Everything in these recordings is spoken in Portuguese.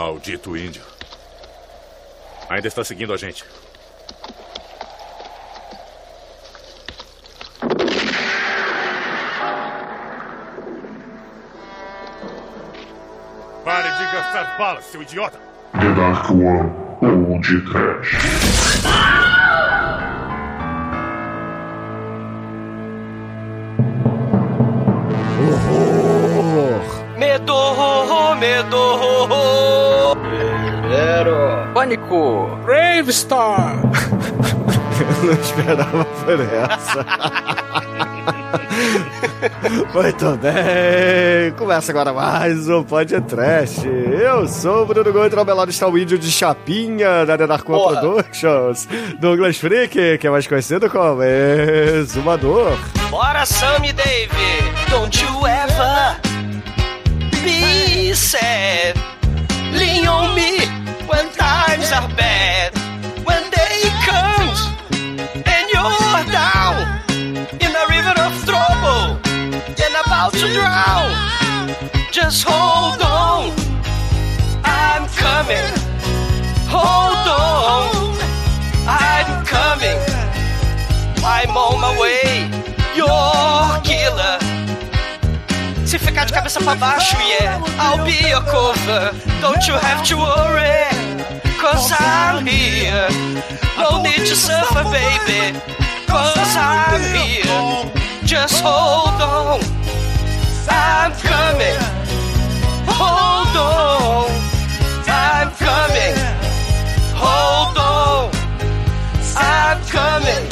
Maldito índio. Ainda está seguindo a gente. Pare de gastar balas, seu idiota! The Dark One ou de Trash. Pânico. Bravestar. Eu não esperava por essa. Muito bem, começa agora mais um podcast. Eu sou o Bruno Gomes, ao meu lado está o índio de Chapinha da Denarcoa Porra. Productions, Douglas Freak, que é mais conhecido como Exumador. Bora, Sammy Dave. Don't you ever be sad. Lean on me are bad. When day comes and you're down in a river of trouble and about to drown. Just hold on. I'm coming. Hold on. I'm coming. I'm on my way. You're killer. Se ficar de cabeça pra baixo, yeah, I'll be your cover. Don't you have to worry, cause I'm here. No need to suffer, baby, cause I'm here. Just hold on, I'm coming. Hold on, I'm coming. Hold on, I'm coming.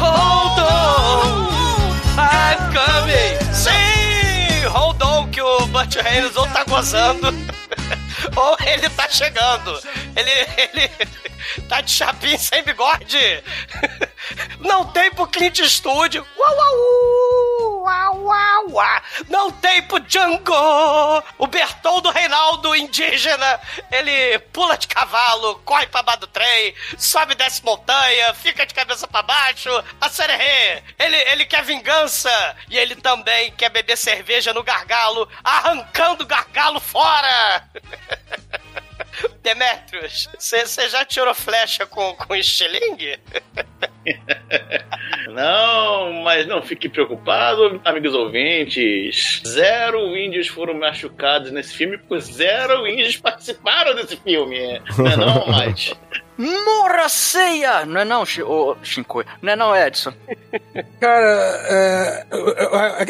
Hold on, I'm coming. Sim, hold on que o Butch Reynolds tá gozando ou ele tá chegando. Ele, ele tá de chapinha sem bigode. Não tem pro Clint Eastwood. Uau, uau, uau, uau, Não tem pro Django. O Bertol do Reinaldo indígena. Ele pula de cavalo, corre pra baixo do trem, sobe e desce montanha, fica de cabeça pra baixo. A Sererê. Ele, ele quer vingança. E ele também quer beber cerveja no gargalo, arrancando o gargalo fora. Demetrius, você já tirou flecha com, com estilingue? Não, mas não fique preocupado, amigos ouvintes. Zero índios foram machucados nesse filme, porque zero índios participaram desse filme. Não é não, Mike? Morra ceia! Não é não, ô, Shinkoi? Não é não, Edson? Cara, é,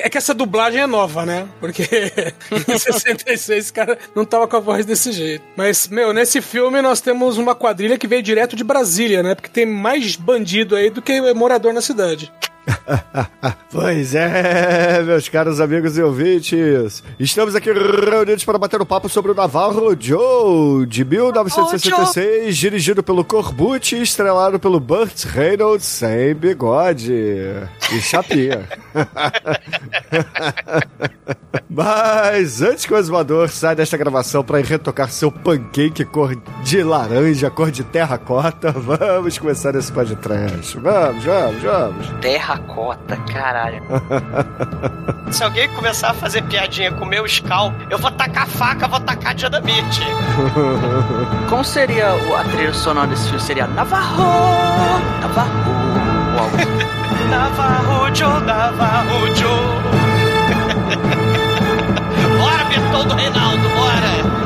é que essa dublagem é nova, né? Porque em 66 cara não tava com a voz desse jeito. Mas, meu, nesse filme nós temos uma quadrilha que veio direto de Brasília, né? Porque tem mais bandido aí do que morador na cidade. Pois é, meus caros amigos e ouvintes. Estamos aqui reunidos para bater um papo sobre o Navarro Joe, de 1966, dirigido pelo Corbucci e estrelado pelo Burt Reynolds sem bigode e chapinha. Mas antes que o exumador saia desta gravação para ir retocar seu pancake cor de laranja, cor de terracota, vamos começar esse podcast. Vamos, vamos, vamos. Terracota, caralho. Se alguém começar a fazer piadinha com o meu scalp, eu vou tacar a faca, vou tacar dinamite. Como seria o- trilha sonora desse filme? Seria Navarro! Navarro! Ou algo assim. Navarro Joe, Navarro Joe. bora, Bertol do Reinaldo, bora.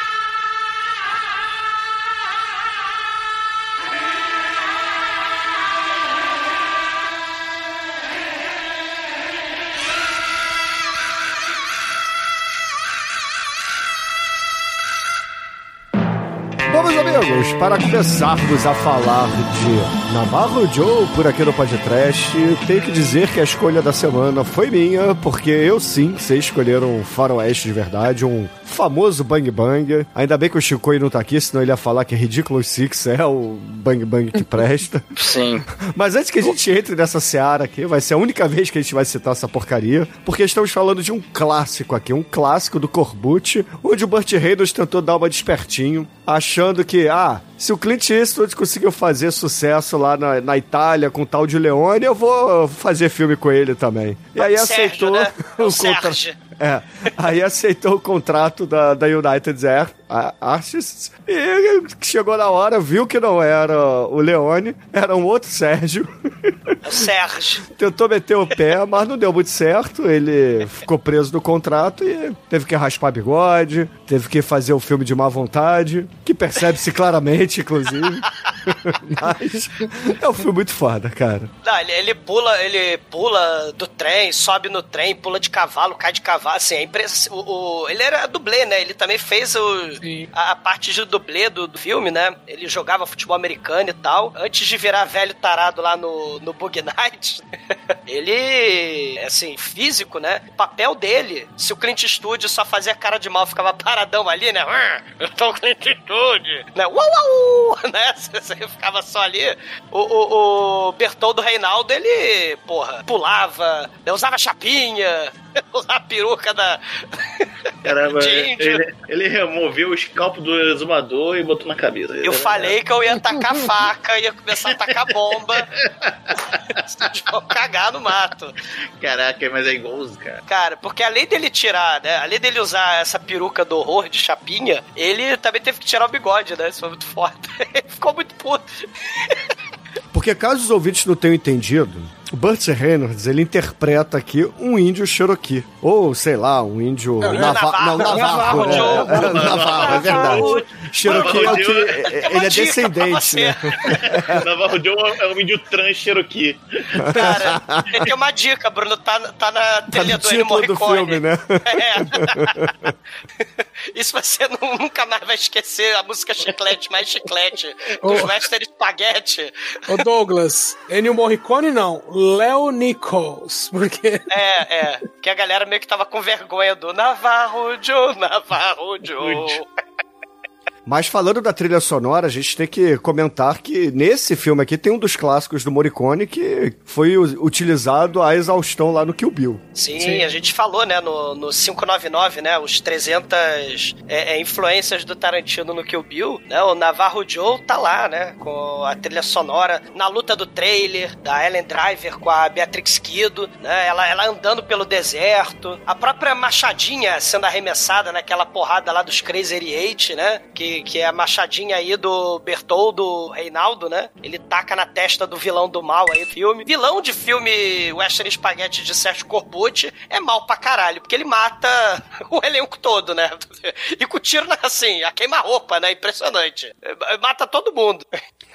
Bom, meus amigos, para começarmos a falar de Navarro Joe por aqui no podcast, tenho que dizer que a escolha da semana foi minha, porque eu sim sei escolher um faroeste de verdade, um famoso Bang Bang. Ainda bem que o Chico não tá aqui, senão ele ia falar que Ridiculous Six é o Bang Bang que presta. Sim. Mas antes que a gente entre nessa seara aqui, vai ser a única vez que a gente vai citar essa porcaria, porque estamos falando de um clássico aqui, um clássico do Corbucci, onde o Burt Reynolds tentou dar uma despertinho, achando que, ah, se o Clint Eastwood conseguiu fazer sucesso lá na, na Itália com o tal de Leone, eu vou fazer filme com ele também. E aí Sérgio, aceitou né? O o contra- Sérgio. É, aí aceitou o contrato da, da United Air a- Artists e chegou na hora, viu que não era o Leone, era um outro Sérgio. É o Sérgio. Tentou meter o pé, mas não deu muito certo. Ele ficou preso no contrato e teve que raspar bigode, teve que fazer o filme de má vontade, que percebe-se claramente, inclusive. mas é um filme muito foda, cara. Não, ele, ele pula, ele pula do trem, sobe no trem, pula de cavalo, cai de cavalo, assim, a empresa, o, o- ele era dublê, né? Ele também fez o, A, a parte de dublê do, do filme, né? Ele jogava futebol americano e tal. Antes de virar velho tarado lá no, no Bug Night, ele, assim, físico, né? O papel dele, se o Clint Eastwood só fazia cara de mal, ficava paradão ali, né? "Ah, Eu tô o Clint Eastwood, né? Uau, uau, né? Você ficava só ali. O, o, o Bertoldo Reinaldo, ele, porra, pulava, né? usava chapinha, usava a peruca da... Caramba, ele, ele removeu o escalpo do exumador e botou na cabeça. Eu falei que eu ia tacar faca, ia começar a tacar bomba. Vão cagar no mato. Caraca, mas é igualzinho, cara. Cara, porque além dele tirar, né? Além dele usar essa peruca do horror de chapinha, ele também teve que tirar o bigode, né? Isso foi muito foda. Ele ficou muito puto. Porque caso os ouvintes não tenham entendido, o Burt Reynolds, ele interpreta aqui um índio Cherokee. Ou, sei lá, um índio... Não, Nava- Navarro. Não, Navarro. Navarro, né? Joe. É, Navarro, é verdade. Cherokee é o que... Ele é descendente, né? Navarro Joe é um índio trans Cherokee. Cara, tem uma dica, Bruno. Tá, tá na Tá trilha no do Ennio título do Morricone. filme, né? É. Isso você nu- nunca mais vai esquecer a música chiclete, mais chiclete. Dos Oh. Western Spaghetti. Ô Douglas, Ennio Morricone não, Léo Nichols, porque É, é. Que a galera meio que tava com vergonha do Navarro Joe, Navarro Joe. Mas falando da trilha sonora, a gente tem que comentar que nesse filme aqui tem um dos clássicos do Morricone que foi utilizado à exaustão lá no Kill Bill. Sim, a gente falou, né, no, no 599, né, os 300 é, é, influências do Tarantino no Kill Bill, né, o Navarro Joe tá lá, né, com a trilha sonora, na luta do trailer, da Ellen Driver com a Beatrix Kido, né, ela, ela andando pelo deserto, a própria machadinha sendo arremessada naquela porrada lá dos Crazy Eight, né, que, que é a machadinha aí do Bertoldo Reinaldo, né, ele taca na testa do vilão do mal aí do filme. Vilão de filme Western Spaghetti de Sérgio Corbucci é mal pra caralho, porque ele mata o elenco todo, né? E com tiro, assim, a queima-roupa, né? Impressionante. Mata todo mundo.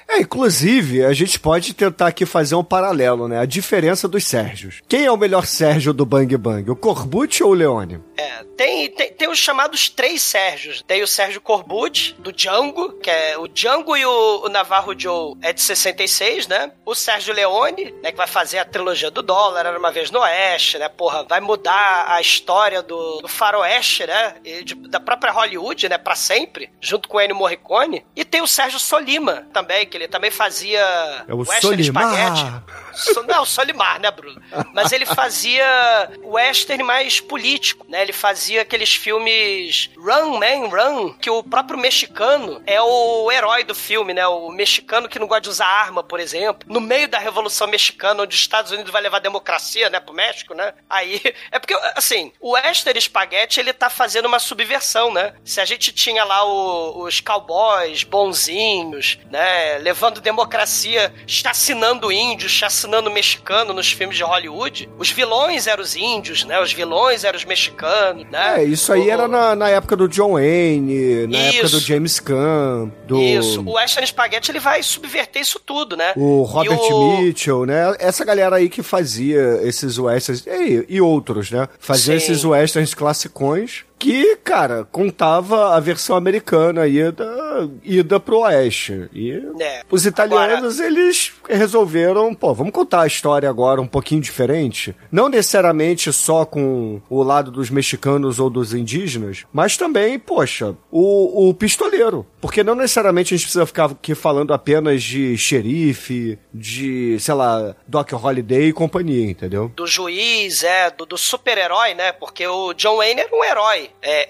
É, inclusive, a gente pode tentar aqui fazer um paralelo, né? A diferença dos Sérgios. Quem é o melhor Sérgio do Bang Bang? O Corbucci ou o Leone? É, tem, tem, tem os chamados três Sérgios. Tem o Sérgio Corbucci, do Django, que é o Django e o, o Navarro Joe é de 66, né? O Sérgio Leone, né, que vai fazer a trilogia do dólar, era uma vez no Oeste, né? Porra, vai mudar a história do, do faroeste, né? De- da própria Hollywood, né? Pra sempre, junto com o Ennio Morricone. E tem o Sérgio Solima também, que ele também fazia É o Western Solimar. Spaghetti. Não, Solimar, né, Bruno? Mas ele fazia western mais político, né? Ele fazia aqueles filmes Run, Man, Run, que o próprio mexicano é o herói do filme, né? O mexicano que não gosta de usar arma, por exemplo. No meio da Revolução Mexicana, onde os Estados Unidos vai levar democracia, né, pro México, né? Aí, é porque, assim, o western spaghetti, ele tá fazendo uma subversão, né? Se a gente tinha lá o- os cowboys bonzinhos, né, levando democracia, chacinando índios, chacinando mexicano nos filmes de Hollywood, os vilões eram os índios, né? Os vilões eram os mexicanos, né? É, isso aí O- era na, na época do John Wayne, na época do Isso. James Caan, do Isso, o Western Spaghetti ele vai subverter isso tudo, né? o Robert o- Mitchell, né? Essa galera aí que fazia esses westerns, e, e outros, né? Fazia Sim. esses westerns classicões que, cara, contava a versão americana aí da, ida pro oeste. E É. os italianos, eles resolveram, pô, vamos contar a história agora um pouquinho diferente. Não necessariamente só com o lado dos mexicanos ou dos indígenas, mas também, poxa, o, o pistoleiro. Porque não necessariamente a gente precisa ficar aqui falando apenas de xerife, de, sei lá, Doc Holiday e companhia, entendeu? Do juiz, é, do, do super-herói, né? Porque o John Wayne era um herói. É,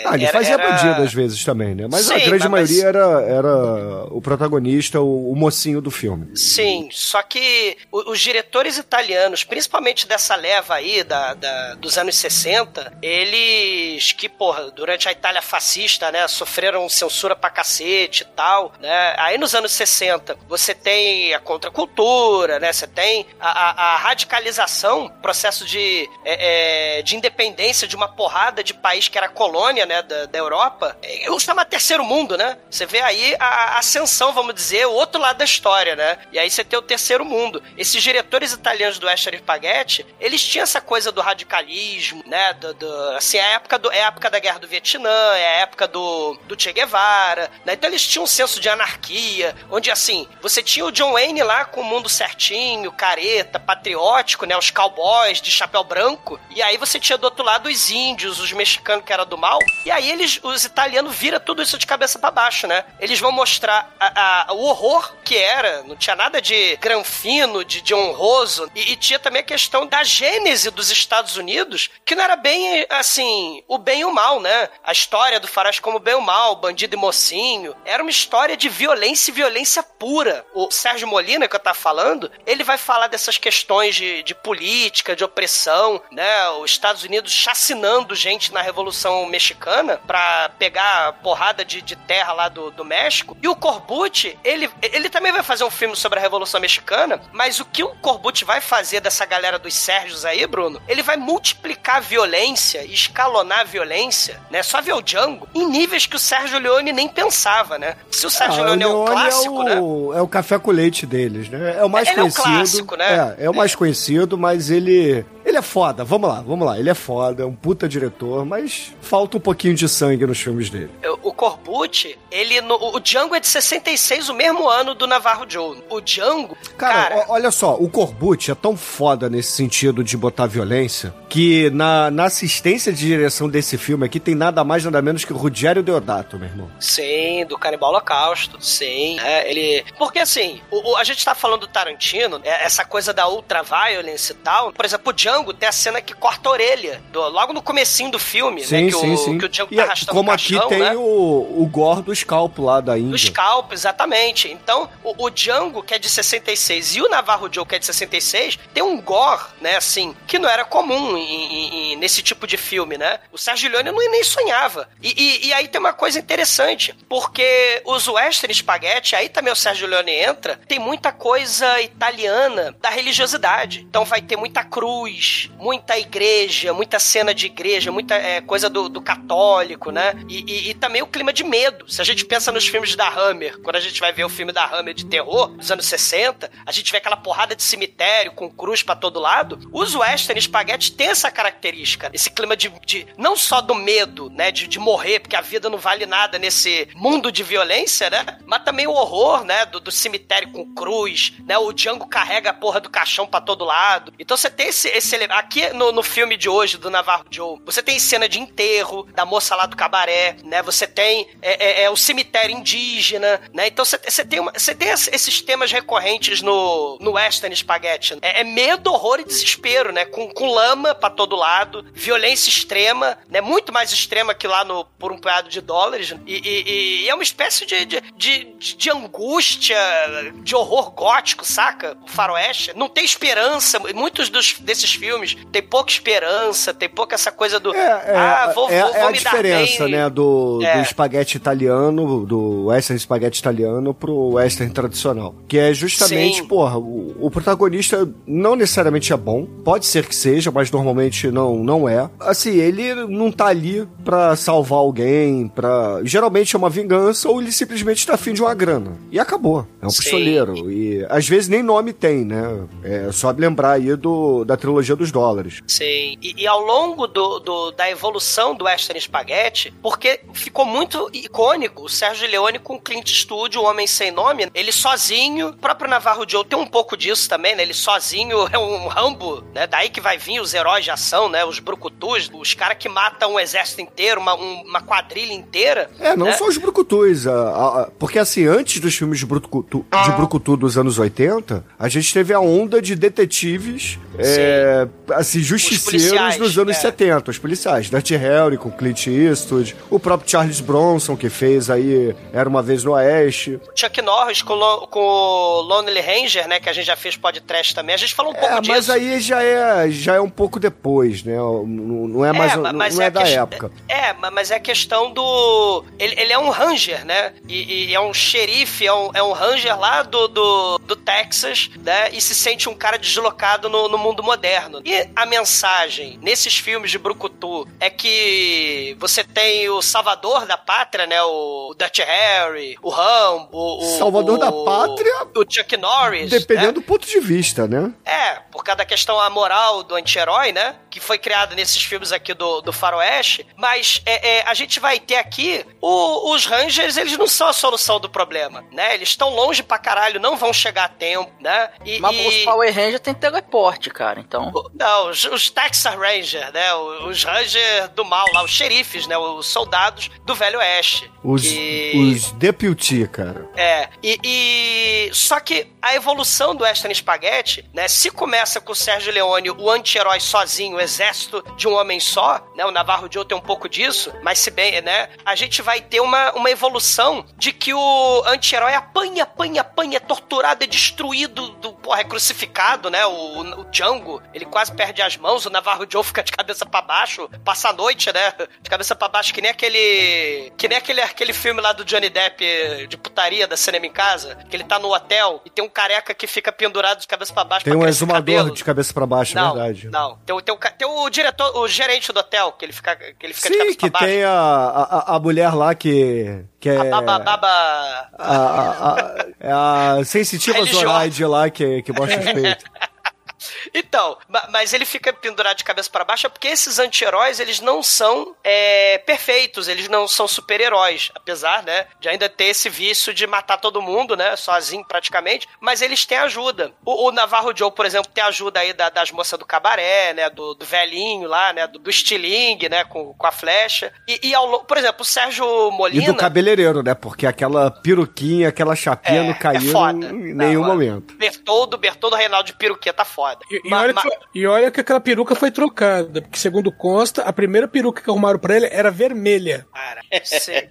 é, Ah, ele era- fazia era- bandido às vezes também, né? Mas a Sim, grande mas- maioria era, era o protagonista, o, o mocinho do filme. Sim, só que os diretores italianos, principalmente dessa leva aí da, da- dos anos 60, eles que, porra, durante a Itália fascista, né, sofreram censura pra cacete e tal, né? Aí nos anos 60, você tem a contracultura, né? Você tem a, a- a radicalização, processo de, é, é, de independência de uma porrada de país que era colônia, né, da, da Europa. Eu chamo terceiro mundo, né? Você vê aí a ascensão, vamos dizer, o outro lado da história, né? E aí você tem o terceiro mundo. Esses diretores italianos do Western Spaghetti, eles tinham essa coisa do radicalismo, né? Do, do- assim, é a época, do, é a época da Guerra do Vietnã, é a época do, do Che Guevara, né? Então eles tinham um senso de anarquia, onde, assim, você tinha o John Wayne lá com o mundo certinho, careta, patriótico, né? Os cowboys de chapéu branco, e aí você tinha do outro lado os índios, os mexicanos que eram do mal, e aí eles, os italianos viram tudo isso de cabeça pra baixo, né? Eles vão mostrar a- a- o horror que era, não tinha nada de granfino, de, de honroso, e, e tinha também a questão da gênese dos Estados Unidos, que não era bem, assim, o bem e o mal, né? A história do faroeste como bem e o mal, bandido e mocinho, era uma história de violência e violência pura. O Sérgio Molina, que eu tava falando, ele vai falar dessas questões de, de política, de opressão, né? Os Estados Unidos chacinando gente na Revolução Mexicana pra pegar porrada de, de terra lá do, do México. E o Corbucci, ele, ele também vai fazer um filme sobre a Revolução Mexicana, mas o que o Corbucci vai fazer dessa galera dos Sérgios aí, Bruno, ele vai multiplicar a violência, escalonar a violência, né? Só ver o Django em níveis que o Sérgio Leone nem pensava, né? Se o Sérgio Ah, Leone é um Leone clássico, né? o, é o café com leite deles, né? É o mais Ele é um conhecido. clássico, né? É, é o mais conhecido, mas ele. Ele é foda, vamos lá, vamos lá. Ele é foda, é um puta diretor, mas falta um pouquinho de sangue nos filmes dele. O Corbucci, ele. No, o Django é de 66, o mesmo ano do Navarro Joe. O Django. Cara, Cara, o- olha só, o Corbucci é tão foda nesse sentido de botar violência que na, na assistência de direção desse filme aqui tem nada mais, nada menos que o Rogério Deodato, meu irmão. Sim, do Canibal Holocausto, sim. É, ele. Porque assim, o, o- a gente tá falando do Tarantino, é, essa coisa da ultraviolence e tal. Por exemplo, o Django tem a cena que corta a orelha. do- logo no comecinho do filme, né? Sim, Que, sim, o, sim. que o Django E tá é- arrastando como o aqui caixão, tem né? o, o gore do scalpo lá da Índia. Do Scalp, exatamente. Então, o, o Django, que é de 66, e o Navarro Joe, que é de 66, tem um gore, né, assim, que não era comum em- em- nesse tipo de filme, né? O Sérgio Leone não nem sonhava. E, e- e aí tem uma coisa interessante, porque os western spaghetti, aí também o Sérgio Leone entra, tem muita coisa italiana da religiosidade. Então vai ter muita cruz, muita igreja, muita cena de igreja, muita é, coisa do, do católico, né? E, e- e também o clima de medo. Se a gente pensa nos filmes da Hammer, quando a gente vai ver o filme da Hammer de terror, dos anos 60, a gente vê aquela porrada de cemitério com cruz pra todo lado. Os western spaghetti têm essa característica, esse clima de, de- não só do medo, né, de, de morrer, porque a vida não vale nada nesse mundo de violência, né? Mas também o horror, né, do, do cemitério com cruz, né? O Django carrega a porra do caixão pra todo lado. Então você tem esse, esse aqui no, no filme de hoje do Navarro Joe, você tem cena de enterro da moça lá do cabaré, né? Você tem é, é, é, o cemitério indígena, né? Então você, você tem uma- você tem es- esses temas recorrentes no, no western spaghetti. É, é medo, horror e desespero, né? Com, com lama pra todo lado, violência extrema, né? Muito mais extrema que lá no por um punhado de dólares. E, e- e é uma espécie de, de, de, de angústia, de horror gótico, saca? O faroeste. Não tem esperança. Muitos dos, desses filmes tem pouca esperança, tem pouca essa coisa do. É, é, ah, vou, é, vou, é vou a me diferença, né, do, É. do espaguete italiano, do western espaguete italiano pro western tradicional. Que é justamente, Sim. porra, o, o protagonista não necessariamente é bom, pode ser que seja, mas normalmente não, não é. Assim, ele não tá ali pra salvar alguém, pra... Geralmente é uma vingança ou ele simplesmente tá afim de uma grana. E acabou. É um Sim. pistoleiro. E às vezes nem nome tem, né? É só lembrar aí do, da trilogia psicologia dos dólares. Sim. E, e ao longo do, do- da evolução do Western Spaghetti, porque ficou muito icônico o Sérgio Leone com Clint Eastwood, o Homem Sem Nome, ele sozinho, o próprio Navarro Joe tem um pouco disso também, né? Ele sozinho é um Rambo, né? Daí que vai vir os heróis de ação, né? Os brucutus, os caras que matam um exército inteiro, uma, um- uma quadrilha inteira. É, não né? só os brucutus. a- a- a- porque, assim, antes dos filmes de brucutu, de brucutu dos anos 80, a gente teve a onda de detetives, é, assim, justiceiros nos anos é. 70, os policiais. Dirty Harry com Clint Eastwood, o próprio Charles Bronson, que fez aí Era Uma Vez no Oeste. Chuck Norris com, Lo- com o Lonely Ranger, né? Que a gente já fez podcast também. A gente falou um pouco É, disso. mas aí já é, já é um pouco depois, né? Não, não é mais, ma- não, mas não é, a da época. É, ma- mas é a questão do. Ele, ele é um ranger, né? E, e é um xerife, é um, é um ranger lá do, do, do Texas, né? E se sente um cara deslocado no, no mundo moderno. E a mensagem nesses filmes de Brucutu é que você tem o salvador da pátria, né? O Dutch Harry, o Rambo, o. Salvador o- da pátria? O Chuck Norris. né? Dependendo do ponto de vista, né? É, por causa da questão a moral do anti-herói, né? Que foi criada nesses filmes aqui do, do Faroeste. Mas é, é, a gente vai ter aqui o- os Rangers, eles não são a solução do problema, né? Eles estão longe pra caralho, não vão chegar a tempo, né? E, Mas e- os Power Rangers tem teleporte, cara, então... Não, os, os Texas Rangers, né? Os Rangers do mal lá, os xerifes, né? Os soldados do Velho Oeste. Os, que... os deputy, cara. É, e, e- Só que a evolução do Western Spaghetti, né? Se começa com o Sérgio Leone, o anti-herói sozinho, o exército de um homem só, né? O Navarro Joe tem um pouco disso, mas se bem, né? A gente vai ter uma, uma evolução de que o anti-herói apanha, apanha, apanha, é torturado, é destruído, do, porra, é crucificado, né? O, o Django, ele quase perde as mãos, o Navarro Joe fica de cabeça pra baixo, passa a noite, né? De cabeça pra baixo, que nem aquele. Que nem aquele, aquele filme lá do Johnny Depp de putaria da cinema em casa, que ele tá no hotel e tem um careca que fica pendurado de cabeça pra baixo Tem um exumador de cabeça pra baixo, é Não, verdade. não. Tem, o- tem, o, tem o diretor, o gerente do hotel, que ele fica, que ele fica de Sim, cabeça que pra baixo. tem a, a, a mulher lá que. que é. A baba, baba... a, a, a, é a sensitiva Religiosa. Zoraide lá que, que mostra os peitos. Então, ma- mas ele fica pendurado de cabeça pra baixo é porque esses anti-heróis, eles não são é, perfeitos, eles não são super-heróis, apesar, né, de ainda ter esse vício de matar todo mundo, né, sozinho praticamente, mas eles têm ajuda. O, o Navarro Joe, por exemplo, tem ajuda aí da- das moças do cabaré, né, do, do velhinho lá, né, do, do estilingue, né, com, com a flecha. E, e ao por exemplo, o Sérgio E Molina... do cabeleireiro, né? Porque aquela peruquinha, aquela chapinha É, não é caiu foda. em Não, nenhum é. momento. Bertoldo, Bertoldo Reinaldo de peruqueta foda. E, e Ma- olha ma- que, e olha que aquela peruca foi trocada, porque segundo consta, a primeira peruca que arrumaram pra ele era vermelha. Cara,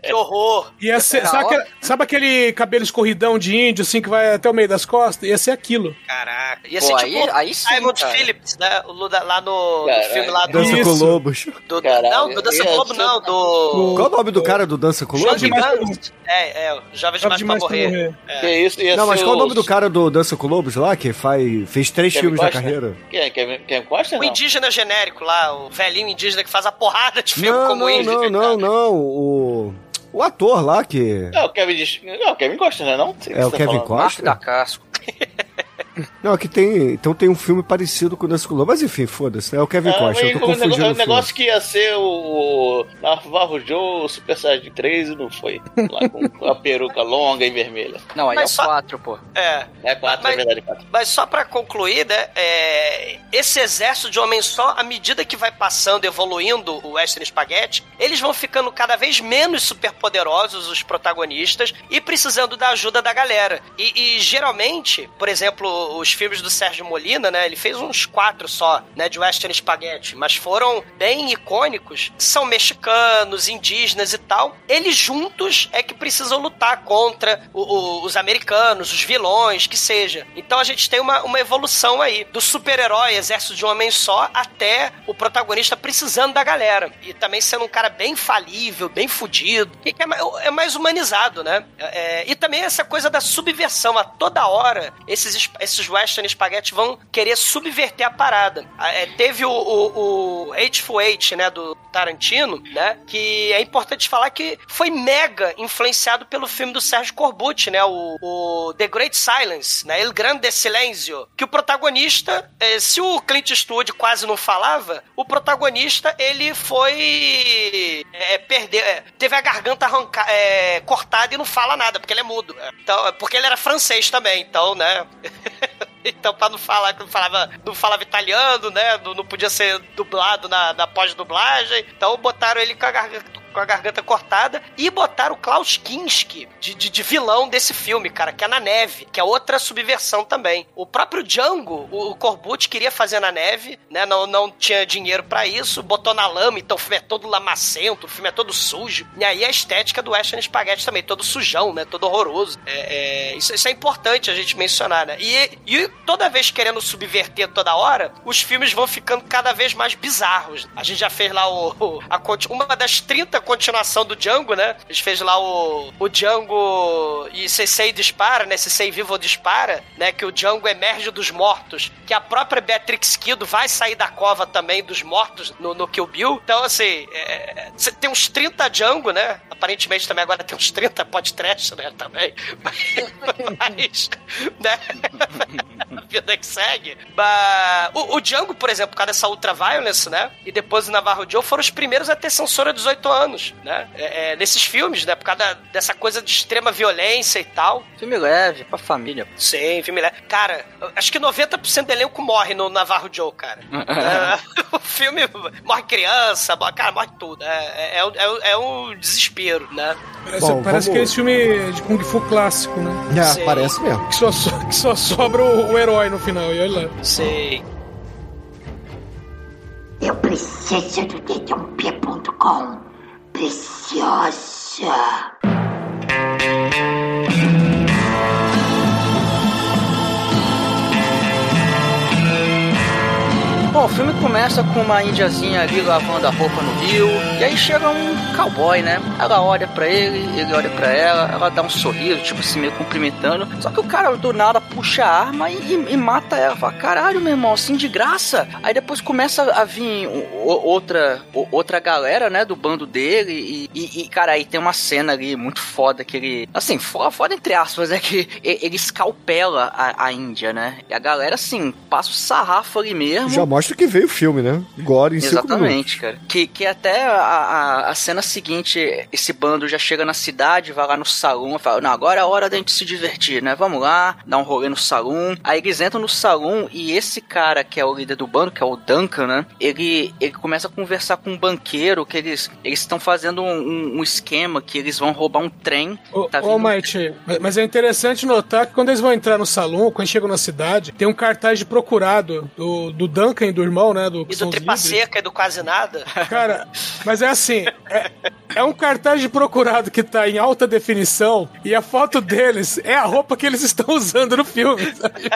que horror. Ia ser, Era sabe, aquele, sabe aquele cabelo escorridão de índio, assim, que vai até o meio das costas? Ia ser aquilo. Caraca. Ia Pô, ser aí- tipo aí sim, Simon cara. Phillips, né? O Luda- lá no, no filme lá do. Dança com Isso. Lobos. do- Caralho, não, do Dança eu com ia Lobo, ser- não, do. Qual o nome do cara do Dança com Jovem Lobos? É, é, o Jovem Demais pra morrer. Morrer. É. Que isso, ia Não, mas qual o nome do cara do Dança com Lobos lá, que faz, fez três filmes na Costner? Carreira? Quem é? Kevin, Kevin Costa? O indígena genérico lá, o velhinho indígena que faz a porrada de filme Não, como não, índio. não, não, não. O, o ator lá que. Não, o Kevin, não, o Kevin Costa, não é não? Sei É o que você tá Kevin falando. Costa? Marco da Casco. Não, que tem. Então tem um filme parecido com o Dança. Mas enfim, foda-se. É o Kevin Ah, Costa. Eu tô o confundindo negócio, que ia ser o Navarro Joe, o Super Saiyajin 3 e não foi. Lá com, a peruca longa e vermelha. Não, aí Mas é o só- 4, pô. É. É 4, Mas- é verdade, 4. Mas só pra concluir, né, é, esse exército de homens só, à medida que vai passando, evoluindo o Western Spaghetti, eles vão ficando cada vez menos superpoderosos, os protagonistas, e precisando da ajuda da galera. E, e, geralmente, por exemplo, os filmes do Sérgio Molina, né, ele fez uns quatro só, né, de Western Spaghetti, mas foram bem icônicos, são mexicanos, indígenas e tal. Eles juntos é que precisam lutar contra o- o- os americanos, os vilões, que seja. Então a gente tem uma, uma evolução aí, do super-herói, exército de um homem só, até o protagonista precisando da galera. E também sendo um cara bem falível, bem fudido, que é mais, é mais humanizado, né? É, e também essa coisa da subversão, a toda hora, esses, es- esses Western Spaghetti vão querer subverter a parada. Ah, é, teve o, o, o Hateful Eight, né, do Tarantino, né, que é importante falar que foi mega influenciado pelo filme do Sérgio Corbucci, né, o, o The Great Silence, né, El Grande Silenzio, que o protagonista, eh, se o Clint Eastwood quase não falava, o protagonista, ele foi é, perder, é, teve a garganta arranca, é, cortada e não fala nada, porque ele é mudo. Então, porque ele era francês também, então, né? Então, pra não falar que não falava, não falava italiano, né? Não, não podia ser dublado na, na pós-dublagem. Então botaram ele com a garganta com a garganta cortada e botaram o Klaus Kinski de, de, de, vilão desse filme, cara, que é na neve, que é outra subversão também. O próprio Django, o, o Corbucci queria fazer na neve, né? Não, não tinha dinheiro para isso, botou na lama, então o filme é todo lamacento, o filme é todo sujo. E aí a estética do Western Spaghetti também, todo sujão, né? Todo horroroso. É, é, isso, isso, é importante a gente mencionar, né? E, e toda vez querendo subverter toda hora, os filmes vão ficando cada vez mais bizarros. A gente já fez lá o, o a, uma das 30 continuação do Django, né? Eles fez lá o, o Django e Sensei dispara, né? Sensei vivo dispara, né? Que o Django emerge dos mortos. Que a própria Beatrix Kido vai sair da cova também dos mortos no, no Kill Bill. Então, assim, é, tem uns 30 Django, né? Aparentemente também agora tem uns 30 podcast, né? Também. Mas, né? a vida que segue. O, o Django, por exemplo, por causa dessa ultra violence, né? E depois o Navarro Joe foram os primeiros a ter censura de 18 anos anos, né? É, é, nesses filmes, né? Por causa dessa coisa de extrema violência e tal. Filme leve, pra família. Sim, filme leve. Cara, acho que 90% do elenco morre no Navarro Joe, cara. é, o filme morre criança, morre, cara, morre tudo. É, é, é, é um desespero, né? Parece, Bom, parece vamos... que é filme de Kung Fu clássico, né? É, Sim. parece mesmo. Que só, que só sobra o, o herói no final, e olha lá. Sim. Eu preciso do dedãop.com preciosa. Bom, o filme começa com uma indiazinha ali lavando a roupa no rio, e aí chega um cowboy, né? Ela olha para ele, ele olha para ela, ela dá um sorriso, tipo assim, meio cumprimentando. Só que o cara do nada puxa a arma e, e, e mata ela. Fala, caralho, meu irmão, assim de graça. Aí depois começa a vir outra, outra galera, né, do bando dele, e, e, cara, aí tem uma cena ali muito foda que ele. Assim, foda, foda entre aspas, é que ele escalpela a, a Índia, né? E a galera, assim, passa o sarrafo ali mesmo. Já mostra que veio o filme, né? Agora em Exatamente, cara. Que, que até a, a, a, cena seguinte, esse bando já chega na cidade, vai lá no salão, fala, não, agora é a hora da gente se divertir, né? Vamos lá, dar um rolê no salão. Aí eles entram no salão e esse cara que é o líder do bando, que é o Duncan, né? Ele, ele começa a conversar com um banqueiro que eles estão fazendo um, um, esquema que eles vão roubar um trem. Ô, tá vindo... Mate, mas é interessante notar que quando eles vão entrar no salão, quando chegam na cidade, tem um cartaz de procurado do, do Duncan e do irmão, né? Do, e do Tripa Seca e do Quase Nada. Cara, mas é assim, é, é, um cartaz de procurado que tá em alta definição e a foto deles é a roupa que eles estão usando no filme. Sabe?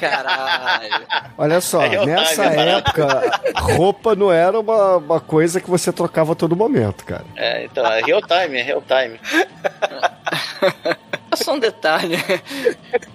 Caralho. Olha só, é nessa época, roupa não era uma, uma coisa que você trocava a todo momento, cara. É, então, é real time, é real time. Só um detalhe.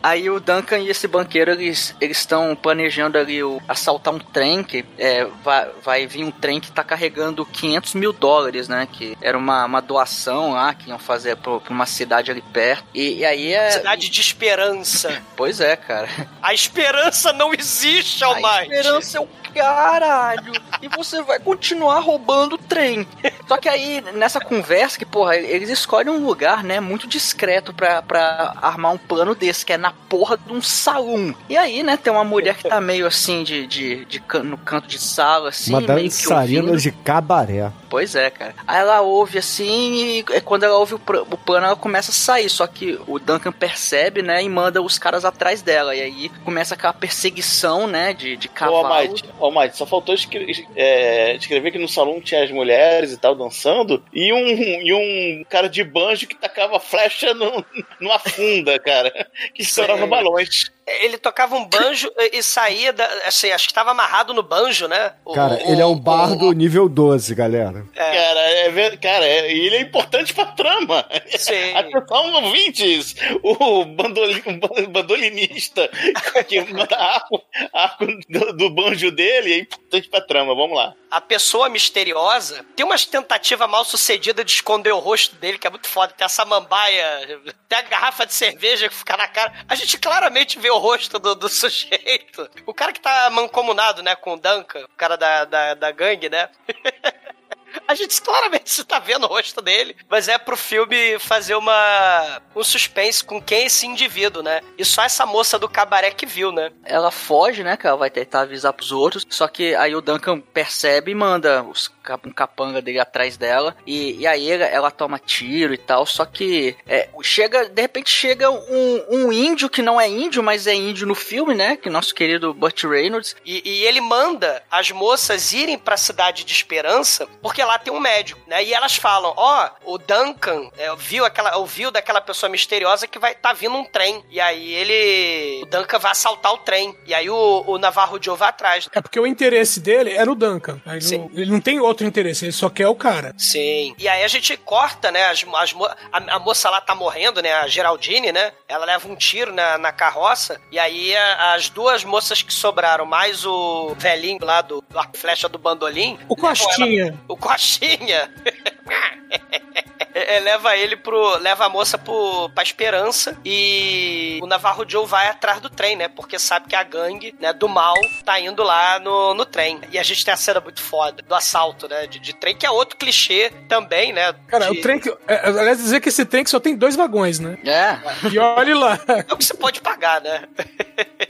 Aí o Duncan e esse banqueiro, eles estão planejando ali o, assaltar um trem, que é, vai, vai vir um trem que tá carregando 500 mil dólares, né? Que era uma, uma doação lá que iam fazer pra, pra uma cidade ali perto. E, e aí é... Cidade de esperança. pois é, cara. A esperança não existe, Almighty. A esperança é o caralho. E você vai continuar roubando o trem. Só que aí, nessa conversa, que, porra, eles escolhem um lugar, né, muito discreto pra, pra armar um plano desse, que é na porra de um salão. E aí, né, tem uma mulher que tá meio assim, de, de, de no canto de sala, assim, uma dançarina de cabaré. Pois é, cara. Aí ela ouve assim, e quando ela ouve o, o plano, ela começa a sair. Só que o Duncan percebe, né, e manda os caras atrás dela. E aí começa aquela perseguição, né, de, de cavalo. Ô, Mike, só faltou escrever, é, escrever que no salão tinha as mulheres e tal dançando e um, e um cara de banjo que tacava flecha no, numa funda, cara, que estourava balões. Ele tocava um banjo e saía, da, assim, acho que tava amarrado no banjo, né? O- Cara, o- ele é um o- bardo nível 12, galera. Cara, é, cara é- e ele é importante pra trama. Sim. Atenção, ouvintes! O bandoli- o ban- bandolinista que manda arco, arco do, do banjo dele é importante pra trama. Vamos lá. a pessoa misteriosa tem umas tentativas mal sucedidas de esconder o rosto dele, que é muito foda. Tem a samambaia, tem a garrafa de cerveja que fica na cara. A gente claramente vê o rosto do, do sujeito. O cara que tá mancomunado, né, com o Duncan, o cara da, da, da gangue, né? A gente claramente tá vendo o rosto dele, mas é pro filme fazer uma um suspense com quem é esse indivíduo, né? E só essa moça do cabaré que viu, né? Ela foge, né? Que ela vai tentar avisar pros outros. Só que aí o Duncan percebe e manda os, um capanga dele atrás dela. E, e aí ela, ela toma tiro e tal. Só que é, chega, de repente chega um, um índio que não é índio, mas é índio no filme, né? Que nosso querido Burt Reynolds. E, e ele manda as moças irem pra cidade de Esperança, porque lá tem um médico, né? E elas falam: Ó, o Duncan é, viu aquela, ouviu daquela pessoa misteriosa que vai tá vindo um trem. E aí ele. O Duncan vai assaltar o trem. E aí o, o Navarro Joe vai atrás. É porque o interesse dele é no Duncan. Sim. não- ele não tem outro interesse, ele só quer o cara. Sim. E aí a gente corta, né? As, as mo- a, a moça lá tá morrendo, né? A Geraldine, né? Ela leva um tiro na, na carroça. E aí a- as duas moças que sobraram, mais o velhinho lá do, e flecha do bandolim. O Costinha. O Coxinha. É, é, leva ele pro. Leva a moça pro, pra esperança e o Navarro Joe vai atrás do trem, né? Porque sabe que a gangue, né, do mal tá indo lá no, no trem. E a gente tem a cena muito foda do assalto, né? De, de trem, que é outro clichê também, né? Cara, de- o trem que. é, aliás, dizer que esse trem que só tem dois vagões, né? É. E olhe lá. É o que você pode pagar, né?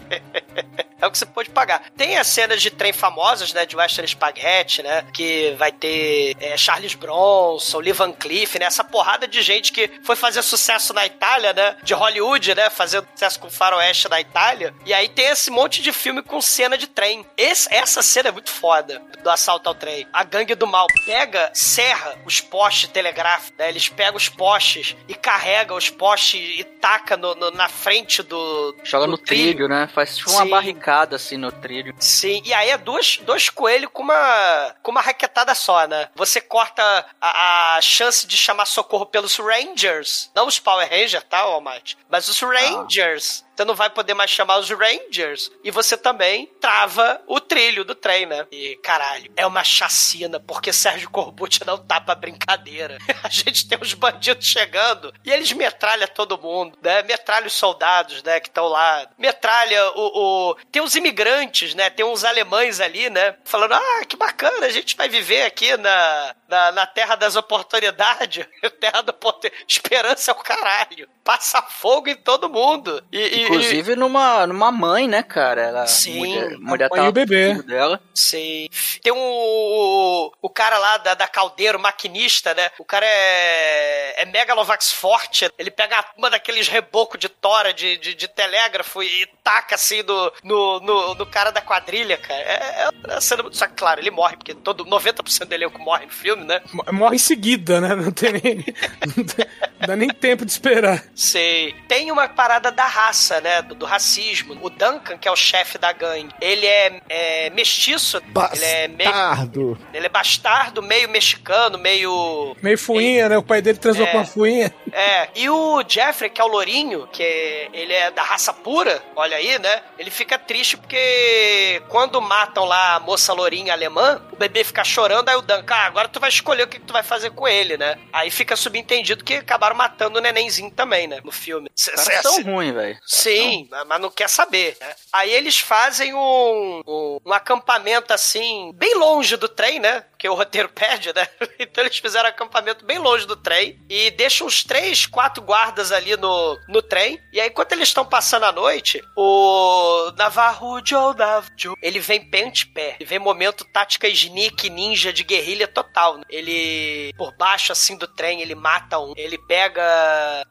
É o que você pode pagar. Tem as cenas de trem famosas, né? De Western Spaghetti, né? Que vai ter é, Charles Bronson, Lee Van Cleef, né? Essa porrada de gente que foi fazer sucesso na Itália, né? De Hollywood, né? Fazendo sucesso com faroeste na Itália. E aí tem esse monte de filme com cena de trem. Esse- essa cena é muito foda, do assalto ao trem. A gangue do mal pega, serra os postes telegráficos, né? Eles pegam os postes e carrega os postes e taca no- no- na frente do... Joga do no trilho, né? Faz tipo uma barricada assim no trilho. Sim, e aí é dois, dois coelhos com uma, com uma raquetada só, né? Você corta a, a chance de chamar socorro pelos Rangers, não os Power Rangers, tá, Almighty? Mas os Rangers. Você não vai poder mais chamar os Rangers. E você também trava o trilho do trem, né? E, caralho, é uma chacina, porque Sérgio Corbucci não tá pra brincadeira. A gente tem os bandidos chegando e eles metralham todo mundo, né? Metralha os soldados, né, que estão lá. Metralha o, o... Tem os imigrantes, né? Tem uns alemães ali, né? Falando, ah, que bacana, a gente vai viver aqui na, na, na terra das oportunidades. terra da oportunidade. Esperança é o caralho. Passa fogo em todo mundo. E, e- Inclusive numa, numa mãe, né, cara? Ela, Sim, mulher, mulher e o bebê. dela. Sei. Tem um, o, o cara lá da, da caldeira, o maquinista, né? O cara é, é Megalovax forte. Ele pega uma daqueles rebocos de tora de, de, de telégrafo e taca assim no, no, no, no cara da quadrilha, cara. É, é uma cena muito- Só que, claro, ele morre, porque todo 90% do elenco morre no filme, né? Morre em seguida, né? Não tem nem. Não dá nem tempo de esperar. Sei. Tem uma parada da raça, né? Do, do racismo. O Duncan, que é o chefe da gangue, ele é, é mestiço. Ele é meio. Bastardo. Ele é bastardo, meio mexicano, meio. Meio fuinha, né? O pai dele transou É. com a fuinha. É. E o Jeffrey, que é o Lourinho, que é- ele é da raça pura, olha aí, né? Ele fica triste porque quando matam lá a moça Lourinha alemã, o bebê fica chorando, aí o Duncan, ah, agora tu vai escolher o que, que tu vai fazer com ele, né? Aí fica subentendido que acabaram matando o nenenzinho também, né? No filme. C- são c- ruins, velho. Sim, mas não quer saber, né? Aí eles fazem um, um, um acampamento assim, bem longe do trem, né? Porque o roteiro pede, né? Então eles fizeram acampamento bem longe do trem e deixam uns três, quatro guardas ali no, no trem. E aí, enquanto eles estão passando a noite, o Navarro Joe, Nav Joe, ele vem pente pé. Ele vem momento tática sneak ninja de guerrilha total. né? Ele, por baixo assim do trem, ele mata um. Ele pega,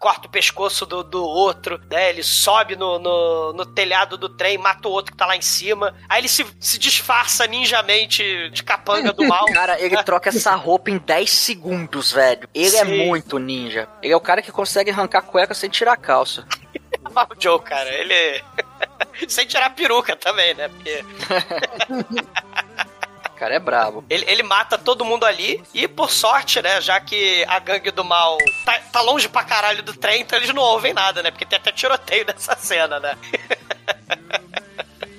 corta o pescoço do, do outro, né? Ele sobe no, no, no telhado do trem, mata o outro que tá lá em cima. Aí ele se, se disfarça ninjamente de capanga do mal. Cara, ele troca essa roupa em 10 segundos, velho. Ele é Sim. muito ninja. Ele é o cara que consegue arrancar cueca sem tirar a calça. o Joe, cara, ele. Sem tirar peruca também, né? Porque O cara é brabo. ele, ele mata todo mundo ali e, por sorte, né? Já que a gangue do mal tá, tá longe pra caralho do trem, então eles não ouvem nada, né? Porque tem até tiroteio nessa cena, né?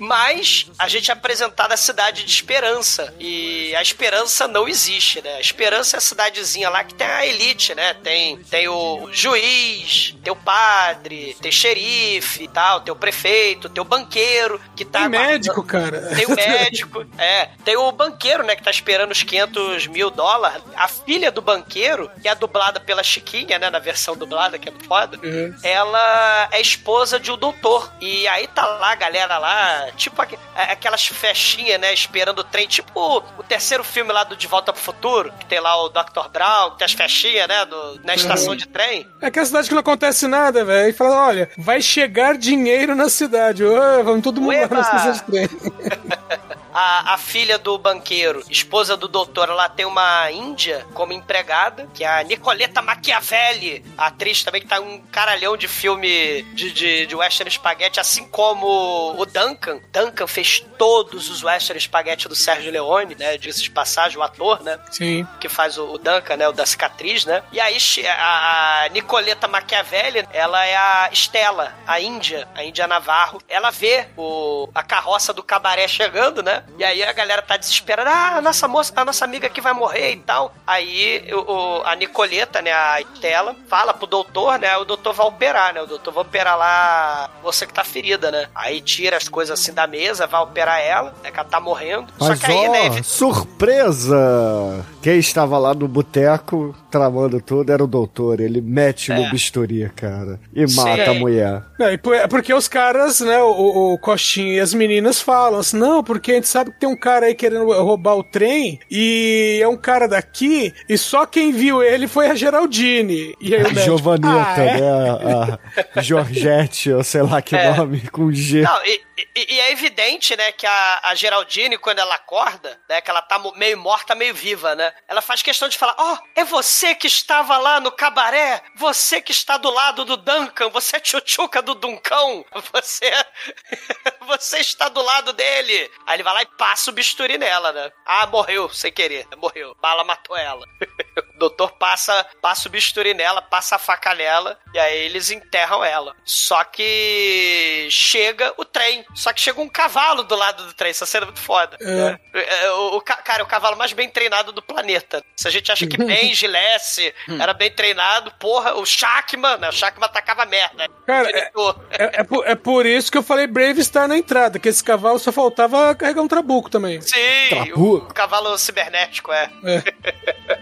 Mas a gente é apresentado a cidade de Esperança. E a Esperança não existe, né? A Esperança é a cidadezinha lá que tem a elite, né? Tem, tem o juiz, tem o padre, tem xerife e tal, tem o prefeito, tem o banqueiro que tá. Tem médico, cara. Tem o médico, é. Tem o banqueiro, né, que tá esperando os 500 mil dólares. A filha do banqueiro, que é dublada pela Chiquinha, né, na versão dublada, que é foda, ela é esposa de um doutor. E aí tá lá a galera lá, tipo é, aquelas festinhas, né, esperando o trem, tipo o terceiro filme lá do De Volta pro Futuro, que tem lá o Dr. Brown, que tem as festinhas, né, no- na estação de trem. É que a cidade que não acontece nada, velho. E fala, olha, vai chegar dinheiro na cidade. Ô, vamos todo mundo Ueba! lá na estação de trem. A, a filha do banqueiro, esposa do doutor, ela tem uma índia como empregada, que é a Nicoleta Machiavelli, a atriz também que tá em um caralhão de filme de, de, de western spaghetti, assim como o Duncan. Duncan fez todos os western spaghetti do Sérgio Leone, né? Diga-se de passagem, o ator, né? Sim. que faz o, o Duncan, né? O da cicatriz, né? E aí a, a Nicoleta Machiavelli, ela é a Estela, a Índia, a Índia Navarro. Ela vê o, a carroça do cabaré chegando, né? E aí a galera tá desesperada. Ah, a nossa moça, a nossa amiga que vai morrer e tal. Aí o, a Nicoleta, né? A Estela, fala pro doutor, né? O doutor vai operar, né? O doutor vai operar lá você que tá ferida, né? Aí tira as coisas assim da mesa, vai operar ela, né? Que ela tá morrendo. Mas Só que aí, ó, né? surpresa! Quem estava lá no boteco tramando tudo era o doutor. Ele mete no É. bisturi, cara. E Sim. mata a mulher. Não, por- é porque os caras, né, o, o Costinha e as meninas falam assim, não, porque a gente sabe que tem um cara aí querendo roubar o trem e é um cara daqui e só quem viu ele foi a Geraldine. E aí o médico, Giovanita, "Ah, é?" né? A, a Georgette, ou sei lá que É. nome, com G. Não, e, e- e é evidente, né, que a, a Geraldine, quando ela acorda, né, que ela tá meio morta, meio viva, né? Ela faz questão de falar: Ó, é você que estava lá no cabaré, você que está do lado do Duncan, você é tchutchuca do Duncão, você. você está do lado dele. Aí ele vai lá e passa o bisturi nela, né? Ah, morreu, sem querer, morreu. Bala matou ela. O doutor passa, passa o bisturi nela, passa a faca nela, e aí eles enterram ela. Só que chega o trem. Só que chega um cavalo do lado do trem. Essa cena é muito foda. né? É, o, o ca- cara, é o cavalo mais bem treinado do planeta. Se a gente acha que Benji, Lessie era bem treinado, porra, o Shakman, né? O Shakman atacava merda. Cara, é, é, é por, é por isso que eu falei Brave Star na entrada, que esse cavalo só faltava carregar um trabuco também. Sim, Trabuco. o cavalo cibernético, é. É.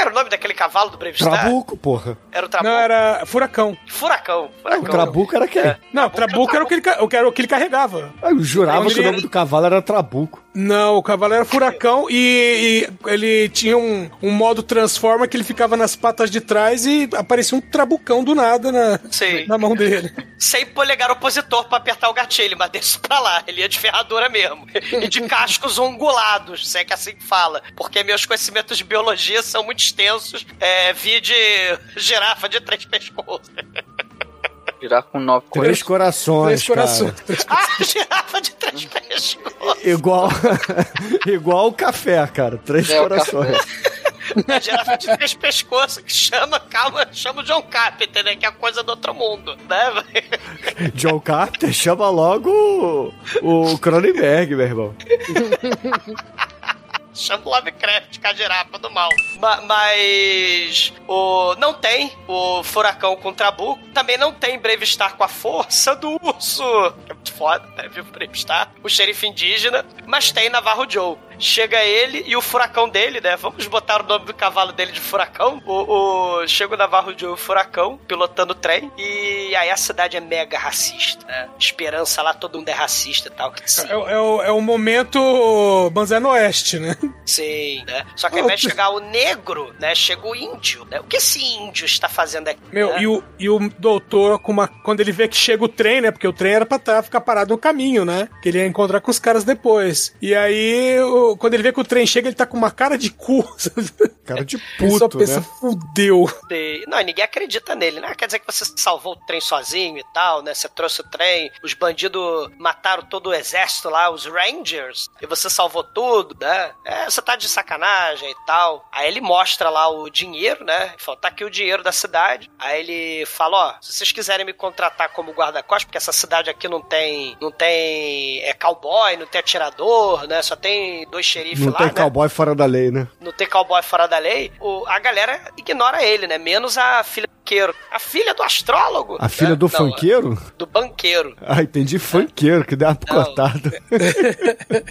É que era o nome daquele cavalo do Brave Star? Trabuco, porra. Era o Trabuco. Não, era furacão. Furacão. O Furacão. Trabuco era quem? Não, trabuco era o que ele, o era o que ele carregava. Ah, Eu jurava que o nome do cavalo era Trabuco. Não, o cavalo era furacão e, e ele tinha um, um modo transforma que ele ficava nas patas de trás e aparecia um trabucão do nada na, Sim. na mão dele. Sem polegar opositor pra apertar o gatilho, mas deixa pra lá. Ele ia de ferradura mesmo. E de cascos ongulados, se é que assim que fala. Porque meus conhecimentos de biologia são muito extensos. É, vi de girafa de três pescoços. Virar com nove Três coisas. corações, Três corações. cara. Ah, girafa de três pescoços. Igual, igual o café, cara. Três É, corações. A girafa de três pescoços que chama, calma, chama o John Carpenter, né? Que é a coisa do outro mundo, né? John Carter chama logo o, o Cronenberg, meu irmão. Chama o Lovecraft, que a girafa do mal. Ma- mas o não tem o furacão com o Trabuco. Também não tem Brave Star com a força do urso. Que é muito foda, né? Viu Brave Star? O xerife indígena. Mas tem Navarro Joe. Chega ele e o furacão dele, né? Vamos botar o nome do cavalo dele de furacão. O, o... Chega o Navarro Joe, o furacão, pilotando o trem. E aí a cidade é mega racista, né? Esperança lá, todo mundo é racista e tal. É, o- é o, é o momento Banzé no Oeste, né? Sim, né? Só que ao invés de chegar o negro, né? Chega o índio, né? O que esse índio está fazendo aqui? Meu, né? e, o, e o doutor, com uma, quando ele vê que chega o trem, né? Porque o trem era pra tá- ficar parado no caminho, né? Que ele ia encontrar com os caras depois. E aí o, o, quando ele vê que o trem chega, ele tá com uma cara de cu. Cara de Ele só puto, pensa, né? fudeu. Não, e ninguém acredita nele, né? Quer dizer que você salvou o trem sozinho e tal, né? Você trouxe o trem, os bandidos mataram todo o exército lá, os Rangers, e você salvou tudo, né? É, você tá de sacanagem e tal. Aí ele mostra lá o dinheiro, né? Ele fala, tá aqui o dinheiro da cidade. Aí ele fala, ó, se vocês quiserem me contratar como guarda-costas, porque essa cidade aqui não tem, não tem é cowboy, não tem atirador, né? Só tem dois xerifes Não lá, tem né? cowboy fora da lei, né? não tem cowboy fora da lei, o- a galera ignora ele, né? Menos a filha do banqueiro. A filha do astrólogo. A filha né? do Não, funkeiro? Do banqueiro. Ah, entendi funkeiro, que deu uma picotada.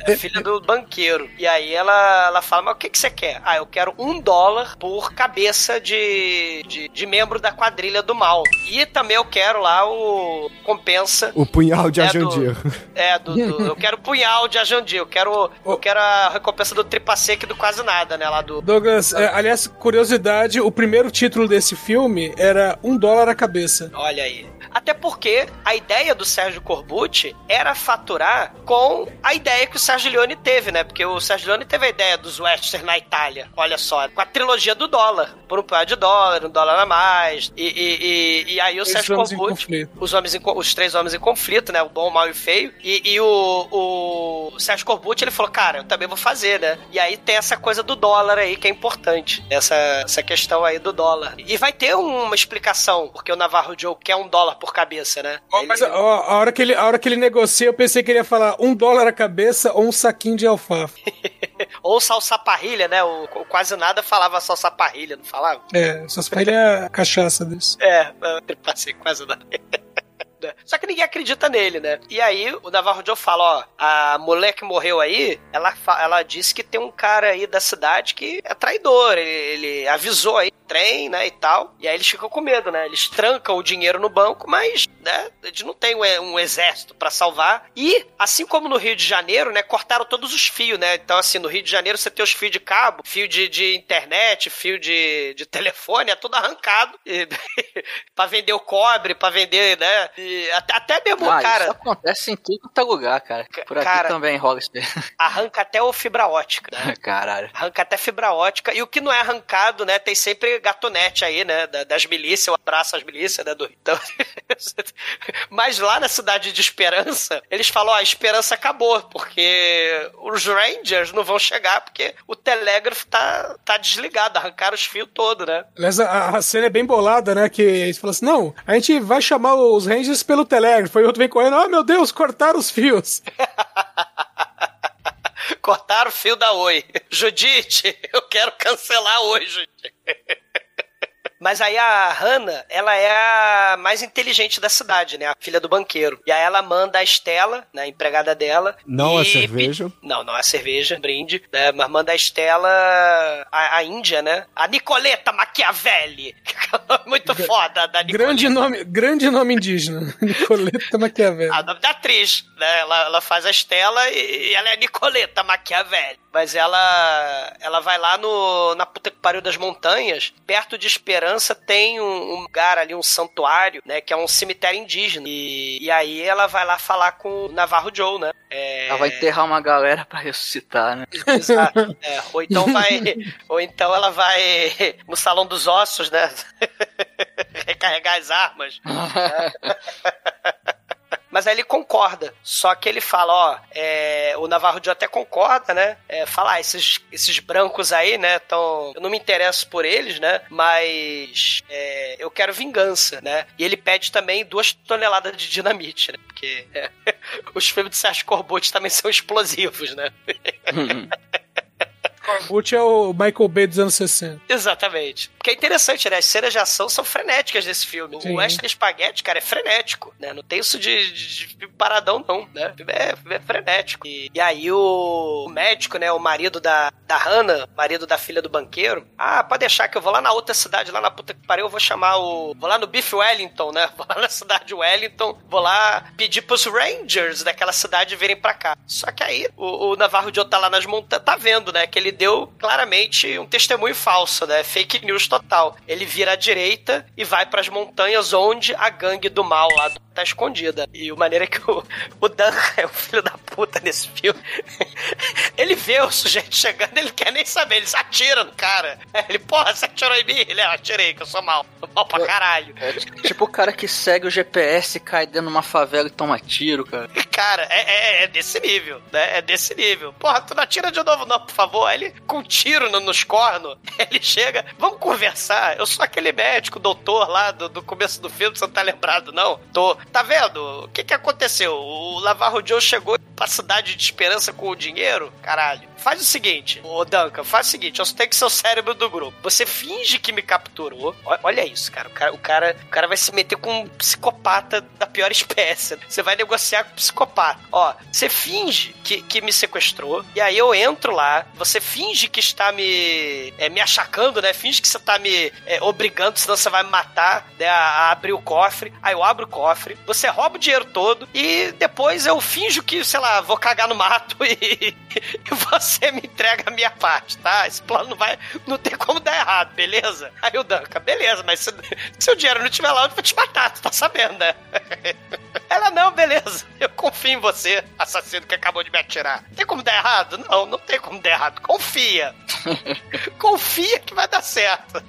É filha do banqueiro. E aí ela, ela fala, mas o que, que você quer? Ah, eu quero um dólar por cabeça de, de, de membro da quadrilha do mal. E também eu quero lá o compensa O punhal de É Ajandir. É, do, do- eu quero punhal de Ajandir, eu quero, eu quero a recompensa do tripaseque do quase nada, né? Lá do. Douglas, é, aliás, curiosidade, o primeiro título desse filme era um dólar a cabeça. Olha aí. Até porque a ideia do Sérgio Corbucci era faturar com a ideia que o Sérgio Leone teve, né? Porque o Sérgio Leone teve a ideia dos western na Itália, olha só, com a trilogia do dólar. Por um punhado de dólar, um dólar a mais. E, e, e, e aí o Sérgio Corbucci... Os, homens em os três homens em conflito, né? O bom, o mal e o feio. E, e o, o Sérgio Corbucci, ele falou, cara, eu também vou fazer, né? E aí tem essa coisa do dólar aí, que é importante. Essa, essa questão aí do dólar. E vai ter uma explicação, porque o Navarro Joe quer um dólar por cabeça, né? Ó, Mas ó, a, hora que ele, a hora que ele negocia, eu pensei que ele ia falar um dólar a cabeça ou um saquinho de alfafa. Ou salsaparrilha, né? O, o quase nada falava salsaparrilha, não falava? É, se ele é a cachaça disso. É, eu passei quase nada. Só que ninguém acredita nele, né? E aí o Navarro Joe fala, ó, a mulher que morreu aí, ela, ela disse que tem um cara aí da cidade que é traidor. Ele, ele avisou aí trem, né, e tal. E aí eles ficam com medo, né? Eles trancam o dinheiro no banco, mas, né, eles não têm um, e- um exército pra salvar. E, assim como no Rio de Janeiro, né, cortaram todos os fios, né? Então, assim, no Rio de Janeiro você tem os fios de cabo, fio de, de internet, fio de, de telefone, é tudo arrancado. E, pra vender o cobre, pra vender, né? E até, até mesmo, Ah, cara, isso acontece em tudo quanto é lugar, cara. Por aqui Cara- também rola isso. arranca até o fibra ótica, né? Caralho. Arranca até fibra ótica. E o que não é arrancado, né? Tem sempre gatonete aí, né? da- Das milícias, eu abraço as milícias, né? Do, então, mas lá na cidade de Esperança, eles falam: ó, a esperança acabou, porque os Rangers não vão chegar, porque o telégrafo tá, tá desligado, arrancaram os fios todos, né? Aliás, a, a cena é bem bolada, né? Que eles falam assim: não, a gente vai chamar os Rangers pelo telégrafo. Aí o outro vem correndo: oh meu Deus, cortaram os fios. Cortaram o fio da Oi. Judite, eu quero cancelar hoje. Mas aí a Hannah, ela é a mais inteligente da cidade, né? A filha do banqueiro. E aí ela manda a Estela, né, a empregada dela. Não a e cerveja. pe- Não, não é a cerveja, brinde, né? Mas manda a Estela, a, a Índia, né? A Nicoleta Machiavelli. Muito foda da Nicoleta. Grande nome, grande nome indígena. Nicoleta Maquiavel. A nome da atriz, né? Ela, ela faz a Estela e, e ela é a Nicoleta Machiavelli. Mas ela ela vai lá no, na puta que pariu das montanhas, perto de Esperança tem um, um lugar ali, um santuário, né? Que é um cemitério indígena. E, e aí ela vai lá falar com o Navarro Joe, né? É, Ela vai enterrar uma galera pra ressuscitar, né? Exato. É, ou então vai. ou então ela vai no salão dos ossos, né? Recarregar as armas. Mas aí ele concorda. Só que ele fala, ó, é, o Navarro Joe até concorda, né? É, fala, ah, esses, esses brancos aí, né? Tão, eu não me interesso por eles, né? Mas é, eu quero vingança, né? E ele pede também duas toneladas de dinamite, né? Porque os filmes de Sérgio Corbucci também são explosivos, né? Corbucci é o Michael Bay dos anos 60. Exatamente. Porque é interessante, né? As cenas de ação são frenéticas nesse filme. Sim. O Wesley Spaghetti, cara, é frenético, né? Não tem isso de, de, de paradão, não, né? É, é frenético. E, e aí o, o médico, né? O marido da, da Hannah, marido da filha do banqueiro, ah, pode deixar que eu vou lá na outra cidade, lá na puta que pariu, eu vou chamar o... Vou lá no Biff Wellington, né? Vou lá na cidade de Wellington, vou lá pedir pros Rangers daquela cidade virem pra cá. Só que aí o, o Navarro Joe tá lá nas montanhas, tá vendo, né? Que ele deu claramente um testemunho falso, né? Fake news total. Ele vira à direita e vai pras montanhas onde a gangue do mal lá do tá escondida. E o maneiro é que o, o Dan é o filho da puta nesse filme. Ele vê o sujeito chegando, ele quer nem saber, ele se atira no cara. Ele, porra, você atirou em mim? Ele, ah, atirei, que eu sou mal. Sou mal pra caralho. É tipo o cara que segue o GPS, cai dentro de uma favela e toma tiro, cara. Cara, é, é, é desse nível, né? É desse nível. Porra, tu não atira de novo, não, por favor. Aí ele, com um tiro no, nos cornos, ele chega, vamos conversar. Eu sou aquele médico, doutor lá do, do começo do filme, você não tá lembrado, não? Tô. Tá vendo? O que que aconteceu? O Lavarro Joe chegou pra cidade de esperança com o dinheiro? Caralho. Faz o seguinte, ô Duncan, faz o seguinte, eu só tenho que ser o cérebro do grupo. Você finge que me capturou. Olha isso, cara. O cara, o cara, o cara vai se meter com um psicopata da pior espécie. Você vai negociar com o psicopata. Ó, você finge que, que me sequestrou, e aí eu entro lá, você finge que está me, é, me achacando, né? Finge que você tá me é, obrigando, senão você vai me matar, né? A, a abrir o cofre. Aí eu abro o cofre, você rouba o dinheiro todo, e depois eu finjo que, sei lá, vou cagar no mato e, e você me entrega a minha parte, tá? Esse plano não vai. Não tem como dar errado, beleza? Aí o Danca, beleza, mas se, se o dinheiro não estiver lá, eu vou te matar, tu tá sabendo, né? Ela, não, beleza. Eu confio em você, assassino que acabou de me atirar. Tem como dar errado? Não, não tem como dar errado. Confia. Confia que vai dar certo.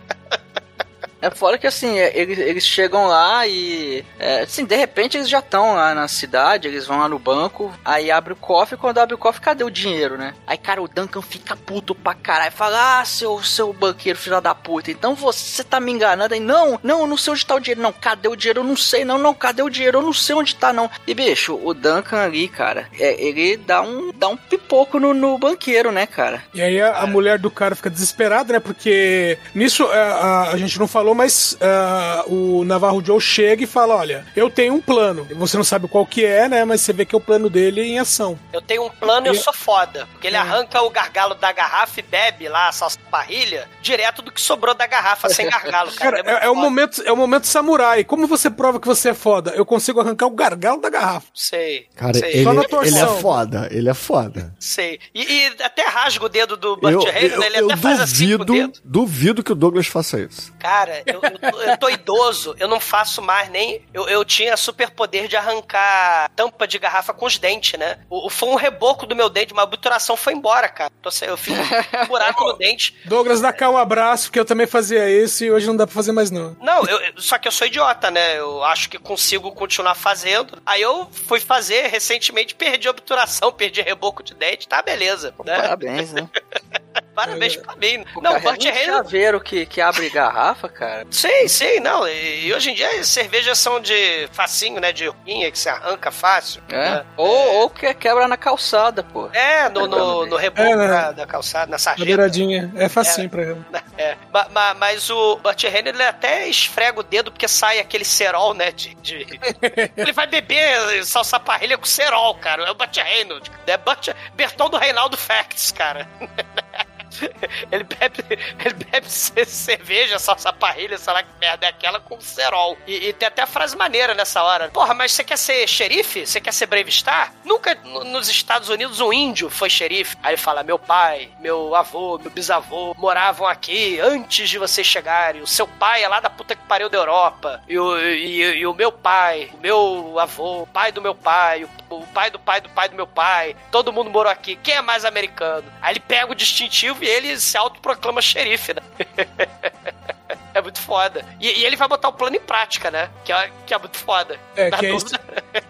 É fora que assim, é, eles, eles chegam lá e. É, assim, de repente eles já estão lá na cidade, eles vão lá no banco, aí abre o cofre, quando abre o cofre, cadê o dinheiro, né? Aí, cara, o Duncan fica puto pra caralho, fala, ah, seu, seu banqueiro, filho da puta, então você tá me enganando aí? Não, não, eu não sei onde tá o dinheiro, não, cadê o dinheiro? Eu não sei, não, não, cadê o dinheiro? Eu não sei onde tá, não. E, bicho, o Duncan ali, cara, é, ele dá um, dá um pipoco no, no banqueiro, né, cara? E aí a, a mulher do cara fica desesperada, né? Porque nisso é, a, a gente não falou, mas é, o Navarro Joe chega e fala: Olha, eu tenho um plano. Você não sabe qual que é, né? Mas você vê que é o plano dele em ação. Eu tenho um plano e eu sou foda. Porque ele É. arranca o gargalo da garrafa e bebe lá a salsa parrilha direto do que sobrou da garrafa sem gargalo, cara. Cara, muito é, é o momento, é o momento samurai. Como você prova que você é foda? Eu consigo arrancar o gargalo da garrafa. Sei. Cara, sei, ele, Só na ele é foda, ele é foda. sei. E, e até rasga o dedo do Burt Reynolds, eu, ele eu até faz assim com o duvido, dedo. duvido que o Douglas faça isso. Cara, eu, eu, tô, eu tô idoso, eu não faço mais nem. Eu, eu tinha super poder de arrancar tampa de garrafa com os dentes, né? O, o- foi um reboco do meu dente, uma obturação foi embora, cara. Então, assim, eu fiz um buraco no dente. Douglas, dá cá um abraço, porque eu também fazia isso e hoje não dá pra fazer mais, não. Não, eu, eu- só que eu sou idiota, né? Eu acho que consigo continuar fazendo. Aí eu fui fazer recentemente, perdi a obturação, perdi reboco de dente, tá beleza. Né? Parabéns, né? Parabéns pra mim. Pô, Não, o carrega Burt um Reynolds. chaveiro que, que abre garrafa, cara. Sei, sei, não. E, e hoje em dia as cervejas são de facinho, né? De rinha que se arranca fácil. É? né? Ou, ou que quebra na calçada, pô. É, no, no, no reboco É, né? da, da calçada, na Na sarjeta. beiradinha. É facinho pra ele. É, ma- ma- mas o Burt Reynolds ele até esfrega o dedo porque sai aquele cerol, né? De, de- ele vai beber salsa parrilha com cerol, cara. É o Burt Reynolds. É Burt... Bertão do Reinaldo Facts, cara. Ele bebe, ele bebe ce- cerveja, salsa parrilha, sei lá que merda é aquela, com cerol. E, e tem até a frase maneira nessa hora. Porra, mas você quer ser xerife? Você quer ser Brave Star? Nunca no- nos Estados Unidos um índio foi xerife. Aí ele fala: meu pai, meu avô, meu bisavô moravam aqui antes de vocês chegarem. O seu pai é lá da puta que pariu da Europa. E o, e- e o meu pai, o meu avô, o pai do meu pai, o, o pai do pai do pai do meu pai, todo mundo morou aqui. Quem é mais americano? Aí ele pega o distintivo ele se autoproclama xerife, né? É muito foda. E, e ele vai botar o plano em prática, né? Que é, que é muito foda. É, Na que é, isso,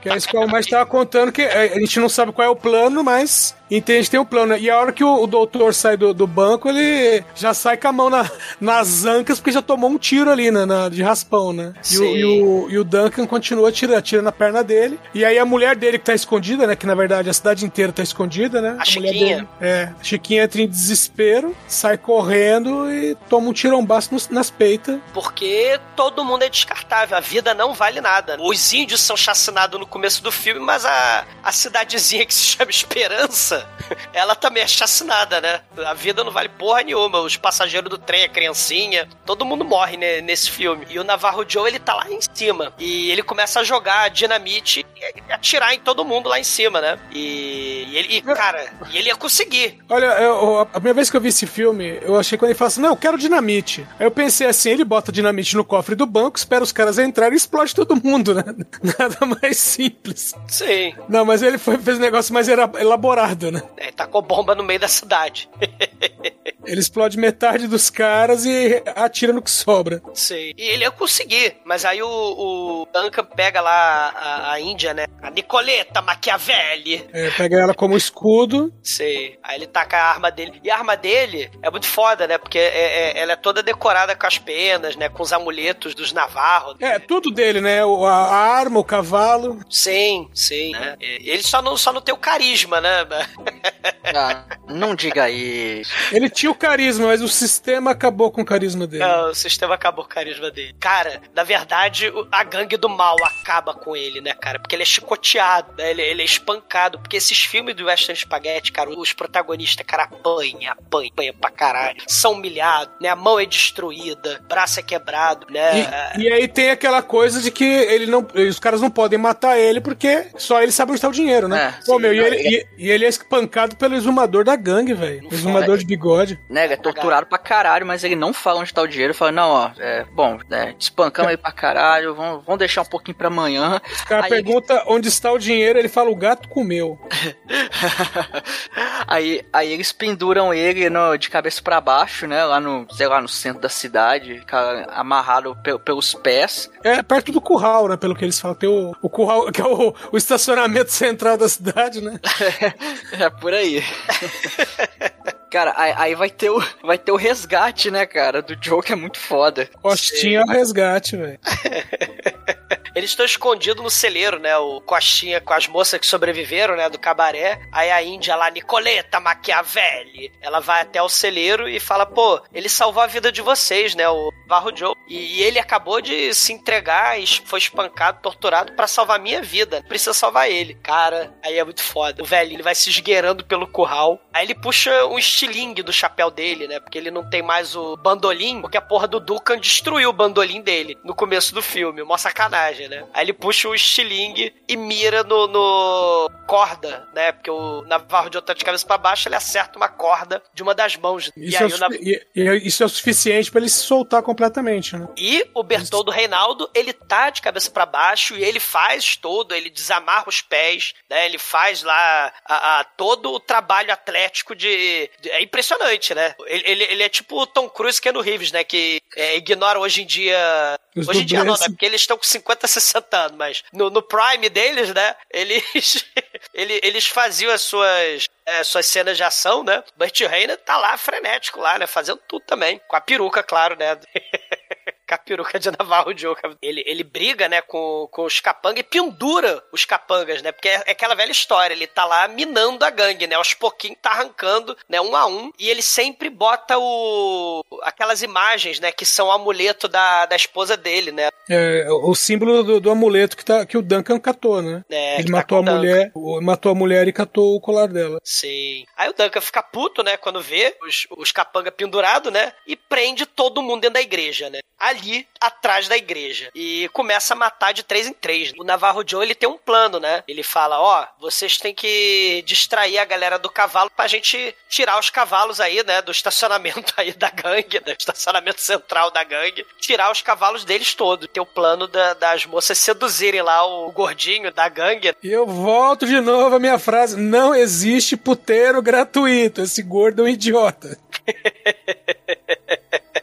que é isso que o mais tava contando, que é, a gente não sabe qual é o plano, mas entende que tem um plano. né? E a hora que o, o doutor sai do, do banco, ele já sai com a mão na- nas ancas, porque já tomou um tiro ali, né, na- de raspão, né? E o, Sim. e, o, e o Duncan continua atirando, atira na perna dele. E aí a mulher dele que tá escondida, né, que na verdade a cidade inteira tá escondida, né? A mulher Chiquinha. dele- é, a Chiquinha entra em desespero, sai correndo e toma um tirombaço nos- nas peitas. Porque todo mundo é descartável, a vida não vale nada. Os índios são chacinados no começo do filme, mas a, a cidadezinha que se chama Esperança Ela também é chacinada, né? A vida não vale porra nenhuma. Os passageiros do trem, a criancinha, todo mundo morre né, nesse filme. E o Navarro Joe, ele tá lá em cima. E ele começa a jogar dinamite e atirar em todo mundo lá em cima, né? E, e ele, e, cara, e ele ia conseguir. Olha, eu, a primeira vez que eu vi esse filme, eu achei quando ele fala assim: não, eu quero dinamite. Aí eu pensei assim: ele bota dinamite no cofre do banco, espera os caras entrarem e explode todo mundo, né? Nada mais simples. Sim. Não, mas ele foi, fez um negócio mais elaborado, né? É, tacou bomba no meio da cidade. Ele explode metade dos caras e atira no que sobra. Sim. E ele ia conseguir, mas aí o, o Duncan pega lá a, a Índia, né? A Nicoleta Machiavelli. É, pega ela como escudo. Sei. Aí ele taca a arma dele. E a arma dele é muito foda, né? Porque é- é- ela é toda decorada com as penas, né? Com os amuletos dos Navarros. É, tudo dele, né? O- A, a arma, o cavalo. Sim, sim. Né? Ele só não, só não tem o carisma, né? Ah, não diga isso. Ele tinha o carisma, mas o sistema acabou com o carisma dele. Não, É, o sistema acabou com o carisma dele. Cara, na verdade, a gangue do mal acaba com ele, né, cara? Porque ele é chicoteado, né? Ele, ele é espancado. Porque esses filmes do Western Spaghetti, cara, os protagonistas, cara, apanha, apanha, apanha pra caralho. São humilhados, né? A mão é destruída, braço é quebrado, né? E, e aí tem aquela coisa de que ele não, os caras não podem matar ele porque só ele sabe onde tá o dinheiro, né? É, Pô, sim, meu, e não, ele, ele- e, e ele é espancado pelo exumador da gangue, velho. Exumador de bigode. Né, é torturado pra caralho, mas ele não fala onde tá o dinheiro. Fala, não, ó, é, bom, é, espancamos ele pra caralho, vamos, vamos deixar um pouquinho pra amanhã. O cara Aí- pergunta onde está o dinheiro, ele fala, o gato comeu. aí, aí eles penduram ele no- de cabeça pra baixo, né, lá no, sei lá, no centro da cidade, cara, amarrado pe- pelos pés. É perto do curral, né? Pelo que eles falam. Tem o, o curral, que é o, o estacionamento central da cidade, né? É por aí. Cara, aí, aí vai, ter o, vai ter o resgate, né, cara, do Joe, que é muito foda. Costinha ao resgate, velho. Eles estão escondidos no celeiro, né? O Costinha com as moças que sobreviveram, né? Do cabaré. Aí a Índia lá, Nicoleta Machiavelli, ela vai até o celeiro e fala: pô, ele salvou a vida de vocês, né? O Varro Joe. E, e ele acabou de se entregar e foi espancado, torturado pra salvar a minha vida. Precisa salvar ele. Cara, aí é muito foda. O velhinho vai se esgueirando pelo curral. Aí ele puxa um estilingue do chapéu dele, né? Porque ele não tem mais o bandolim, porque a porra do Dukan destruiu o bandolim dele no começo do filme. Mó sacanagem, né? Aí ele puxa o estilingue e mira no, no corda, né? Porque o Navarro de tá de cabeça pra baixo, ele acerta uma corda de uma das mãos. Isso, é, o Nav- e- e isso é o suficiente pra ele se soltar completamente, né? E o Bertoldo Reinaldo, ele tá de cabeça pra baixo e ele faz todo, ele desamarra os pés, né? Ele faz lá a, a- todo o trabalho atlético de, de- É impressionante, né? Ele, ele, ele é tipo o Tom Cruise e Keanu Reeves, né? Que é, ignora hoje em dia... Os hoje em dia não, né? Porque eles estão com 50, 60 anos, mas no, no prime deles, né? Eles, ele- eles faziam as suas... é, suas cenas de ação, né? Burt Reiner tá lá frenético lá, né? Fazendo tudo também. Com a peruca, claro, né? com a peruca de Navarro Joe. Ele, ele briga, né, com, com os capangas e pendura os capangas, né? Porque é, é aquela velha história. Ele tá lá minando a gangue, né? Aos pouquinhos tá arrancando, né, um a um. E ele sempre bota o aquelas imagens, né, que são o amuleto da, da esposa dele, né? É o símbolo do, do amuleto que, tá, que o Duncan catou, né? É, ele tá matou a Duncan. mulher, matou a mulher e catou o colar dela. Sim. Aí o Duncan fica puto, né, quando vê os, os capanga pendurados, né, e prende todo mundo dentro da igreja, né, ali atrás da igreja. E começa a matar de três em três. O Navarro Joe, ele tem um plano, né, ele fala, ó, vocês têm que distrair a galera do cavalo pra gente tirar os cavalos aí, né, do estacionamento aí da gangue, do estacionamento central da gangue, tirar os cavalos deles todos. Tem o plano da- das moças seduzirem lá o gordinho da gangue, E eu volto de novo a minha frase: não existe puteiro gratuito. Esse gordo é um idiota.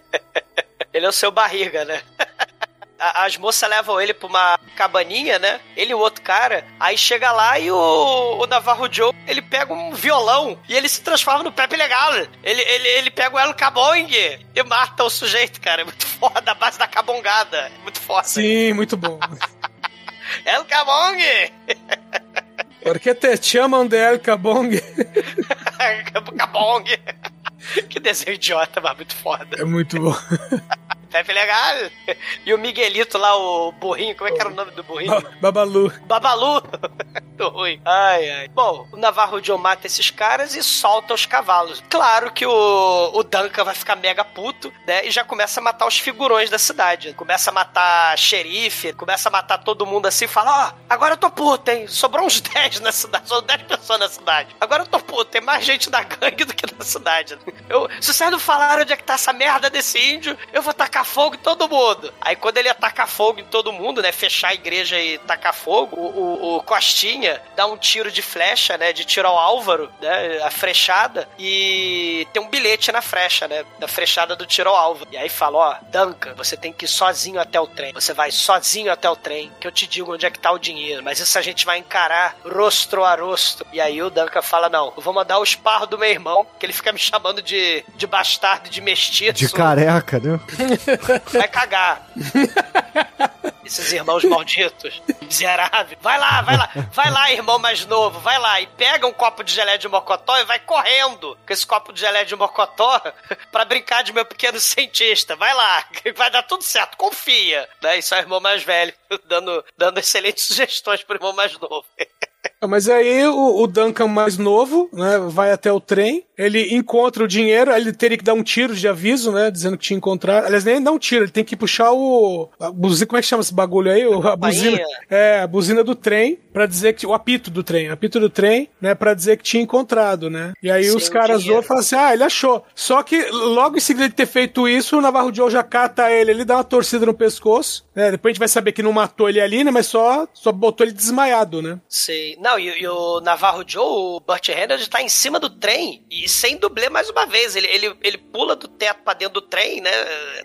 Ele é o seu barriga, né? As moças levam ele pra uma cabaninha, né? Ele e o outro cara. Aí chega lá e o, o Navarro Joe, ele pega um violão e ele se transforma no Pepe Legal. Ele, ele, ele pega o El Cabong e mata o sujeito, cara. É muito foda, a base da cabongada. É Muito foda. Sim, muito bom. El Cabong! Porque te chamam de El Cabong. Cabong! Que desenho idiota, mas muito foda. É muito bom. Pepe Legal! E o Miguelito lá, o burrinho, como é que era o nome do burrinho? Babalu. Babalu! muito ruim. Ai, ai. Bom, o Navarro Joe mata esses caras e solta os cavalos. Claro que o, o Duncan vai ficar mega puto, né? E já começa a matar os figurões da cidade. Começa a matar xerife, começa a matar todo mundo assim, fala: Ó, oh, agora eu tô puto, hein? Sobrou uns 10 na cidade, são 10 pessoas na cidade. Agora eu tô puto, tem mais gente da gangue do que na cidade. Eu, se vocês não falaram onde é que tá essa merda desse índio, eu vou tacar fogo em todo mundo. Aí quando ele atacar fogo em todo mundo, né? Fechar a igreja e tacar fogo, o, o, o Costinha dá um tiro de flecha, né? De tiro ao Álvaro, né? A frechada. E tem um bilhete na frecha, né? Da frechada do tiro ao Álvaro. E aí fala: Ó, Duncan, você tem que ir sozinho até o trem. Você vai sozinho até o trem, que eu te digo onde é que tá o dinheiro. Mas isso a gente vai encarar rosto a rosto. E aí o Duncan fala: Não, eu vou mandar o esparro do meu irmão, que ele fica me chamando de, de bastardo, de mestiço. De careca, né? Vai cagar. Esses irmãos malditos, miserável. Vai lá, vai lá, vai lá, irmão mais novo, vai lá e pega um copo de gelé de mocotó e vai correndo com esse copo de gelé de mocotó pra brincar de meu pequeno cientista. Vai lá, vai dar tudo certo, confia. Né? Isso é o irmão mais velho, dando, dando excelentes sugestões pro irmão mais novo. Mas aí o, o, Duncan mais novo, né, vai até o trem, ele encontra o dinheiro, ele teria que dar um tiro de aviso, né, dizendo que tinha encontrado. Aliás, nem dá um tiro, ele tem que puxar o a como é que chama bagulho aí? A buzina. É, a buzina do trem para dizer que o apito do trem, apito do trem, né, para dizer que tinha encontrado, né? E aí Sim, os caras vão falam assim: "Ah, ele achou". Só que logo em seguida de ter feito isso, o Navarro Joe já cata ele, ele dá uma torcida no pescoço, né? Depois a gente vai saber que não matou ele ali, né, mas só só botou ele desmaiado, né? Sim. Não, e, e, o Navarro Joe, o Burt Reynolds, tá em cima do trem e sem dublê mais uma vez. Ele, ele, ele pula do teto pra dentro do trem, né?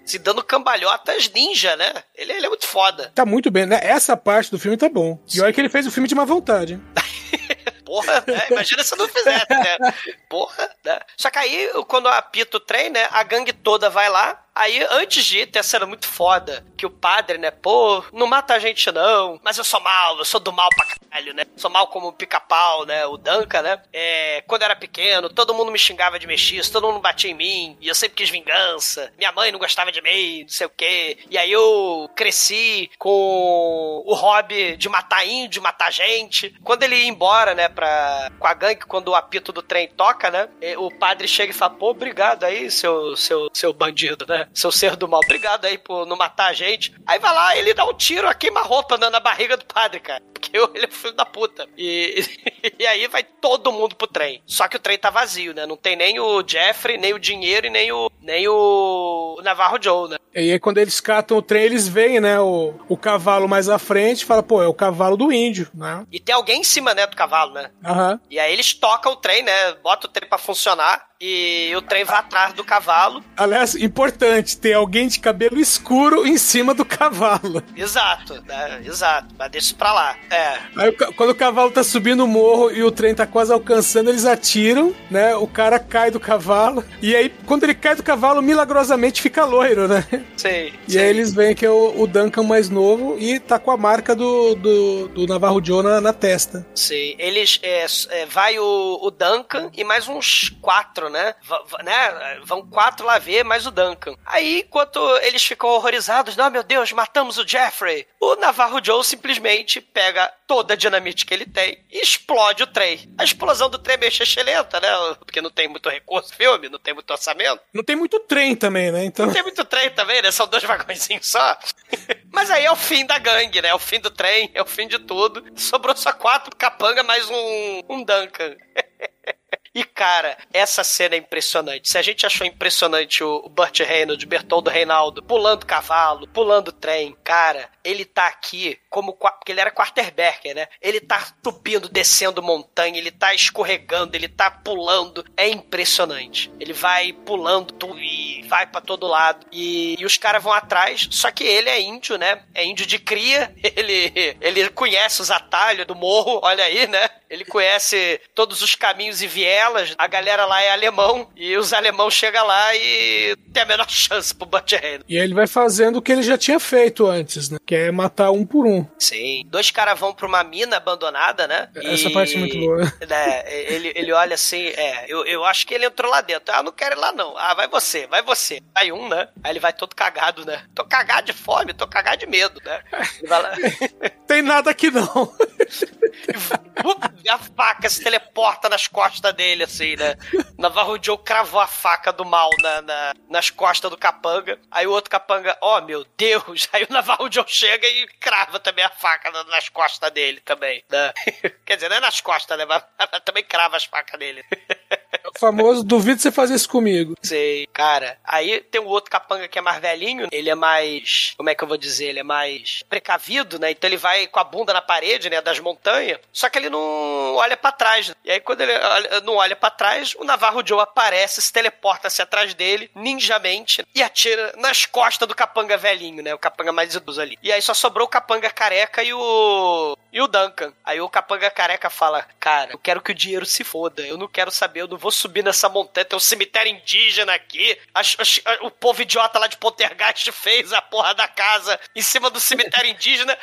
Se dando cambalhotas ninja, né? Ele, ele é muito foda. Tá muito bem, né? Essa parte do filme tá bom. E olha que ele fez o filme de má vontade. Porra, né? Imagina se não fizesse, né? Porra, né? Só que aí, quando apita o trem, né? A gangue toda vai lá, Aí, antes de ir, tem a cena muito foda, que o padre, né, pô, não mata a gente não, mas eu sou mal, eu sou do mal pra caralho, né? Sou mal como o pica-pau, né? O Duncan, né? É, quando eu era pequeno, todo mundo me xingava de mestiço, todo mundo batia em mim, e eu sempre quis vingança. Minha mãe não gostava de mim, não sei o quê. E aí eu cresci com o hobby de matar índio, matar gente. Quando ele ia embora, né, pra, com a gangue, quando o apito do trem toca, né? O padre chega e fala, pô, obrigado aí, seu, seu, seu bandido, né? Seu ser do mal, obrigado aí por não matar a gente. Aí vai lá, ele dá um tiro a queima-roupa na, na barriga do padre, cara. Porque ele é filho da puta. E, e aí vai todo mundo pro trem. Só que o trem tá vazio, né? Não tem nem o Jeffrey, nem o dinheiro e nem o, nem o Navarro Joe, né? E aí quando eles catam o trem, eles veem, né, o, o cavalo mais à frente e fala, pô, é o cavalo do índio, né? E tem alguém em cima, né, do cavalo, né? Aham. Uhum. E aí eles tocam o trem, né? Bota o trem pra funcionar e o trem vai atrás do cavalo. Aliás, importante, tem alguém de cabelo escuro em cima do cavalo. Exato, né? Exato. Mas deixa isso pra lá. É. Aí quando o cavalo tá subindo o morro e o trem tá quase alcançando, eles atiram, né? O cara cai do cavalo. E aí, quando ele cai do cavalo, milagrosamente fica loiro, né? Sim. E aí eles veem que é o, o, Duncan mais novo e tá com a marca do, do, do Navarro Joe na, na, testa. Sim. Eles. É, é, vai o, o Duncan e mais uns quatro, né? V né? Vão quatro lá ver, mais o Duncan. Aí, enquanto eles ficam horrorizados, não, meu Deus, matamos o Jeffrey, o Navarro Joe simplesmente pega toda a dinamite que ele tem e explode o trem. A explosão do trem é meio lenta, né? Porque não tem muito recurso filme, não tem muito orçamento. Não tem muito trem também, né? Então... Não tem muito trem também, né? São dois vagõezinhos só. Mas aí é o fim da gangue, né? É o fim do trem, é o fim de tudo. Sobrou só quatro capanga mais um, um Duncan. E, cara, essa cena é impressionante. Se a gente achou impressionante o Burt Reynolds, Bertoldo Reinaldo, pulando cavalo, pulando trem, cara, ele tá aqui como. Porque ele era quarterback, né? Ele tá subindo, descendo montanha, ele tá escorregando, ele tá pulando. É impressionante. Ele vai pulando e vai para todo lado. E, e os caras vão atrás. Só que ele é índio, né? É índio de cria. Ele, ele conhece os atalhos do morro, olha aí, né? Ele conhece todos os caminhos e vielas. A galera lá é alemão. E os alemãos chegam lá e tem a menor chance pro Reynolds. E ele vai fazendo o que ele já tinha feito antes, né? Que é matar um por um. Sim. Dois caras vão pra uma mina abandonada, né? Essa e... parte é muito boa. Né, ele, ele olha assim, é, eu, eu acho que ele entrou lá dentro. Ah, não quero ir lá não. Ah, vai você, vai você. Aí um, né? Aí ele vai todo cagado, né? Tô cagado de fome, tô cagado de medo, né? Ele vai lá. Tem nada aqui não. a faca se teleporta nas costas dele, assim, né? Navarro Joe cravou a faca do mal na, na- nas costas do capanga. Aí o outro capanga, oh meu Deus! Aí o Navarro Joe chega e crava também a faca na- nas costas dele também, né? Quer dizer, não é nas costas, né? Mas, mas também crava as facas dele. Famoso, duvido você fazer isso comigo. Sei, cara. Aí tem o outro capanga que é mais velhinho, ele é mais. Como é que eu vou dizer? Ele é mais precavido, né? Então ele vai com a bunda na parede, né? Das montanhas. Só que ele não olha pra trás. E aí quando ele olha- não olha pra trás, o Navarro Joe aparece, se teleporta-se atrás dele, ninjamente, e atira nas costas do capanga velhinho, né? O capanga mais idoso ali. E aí só sobrou o capanga careca e o. E o Duncan. Aí o capanga careca fala: Cara, eu quero que o dinheiro se foda. Eu não quero saber, eu não vou subir nessa montanha. Tem um cemitério indígena aqui. As- as- o povo idiota lá de Poltergeist fez a porra da casa em cima do cemitério indígena.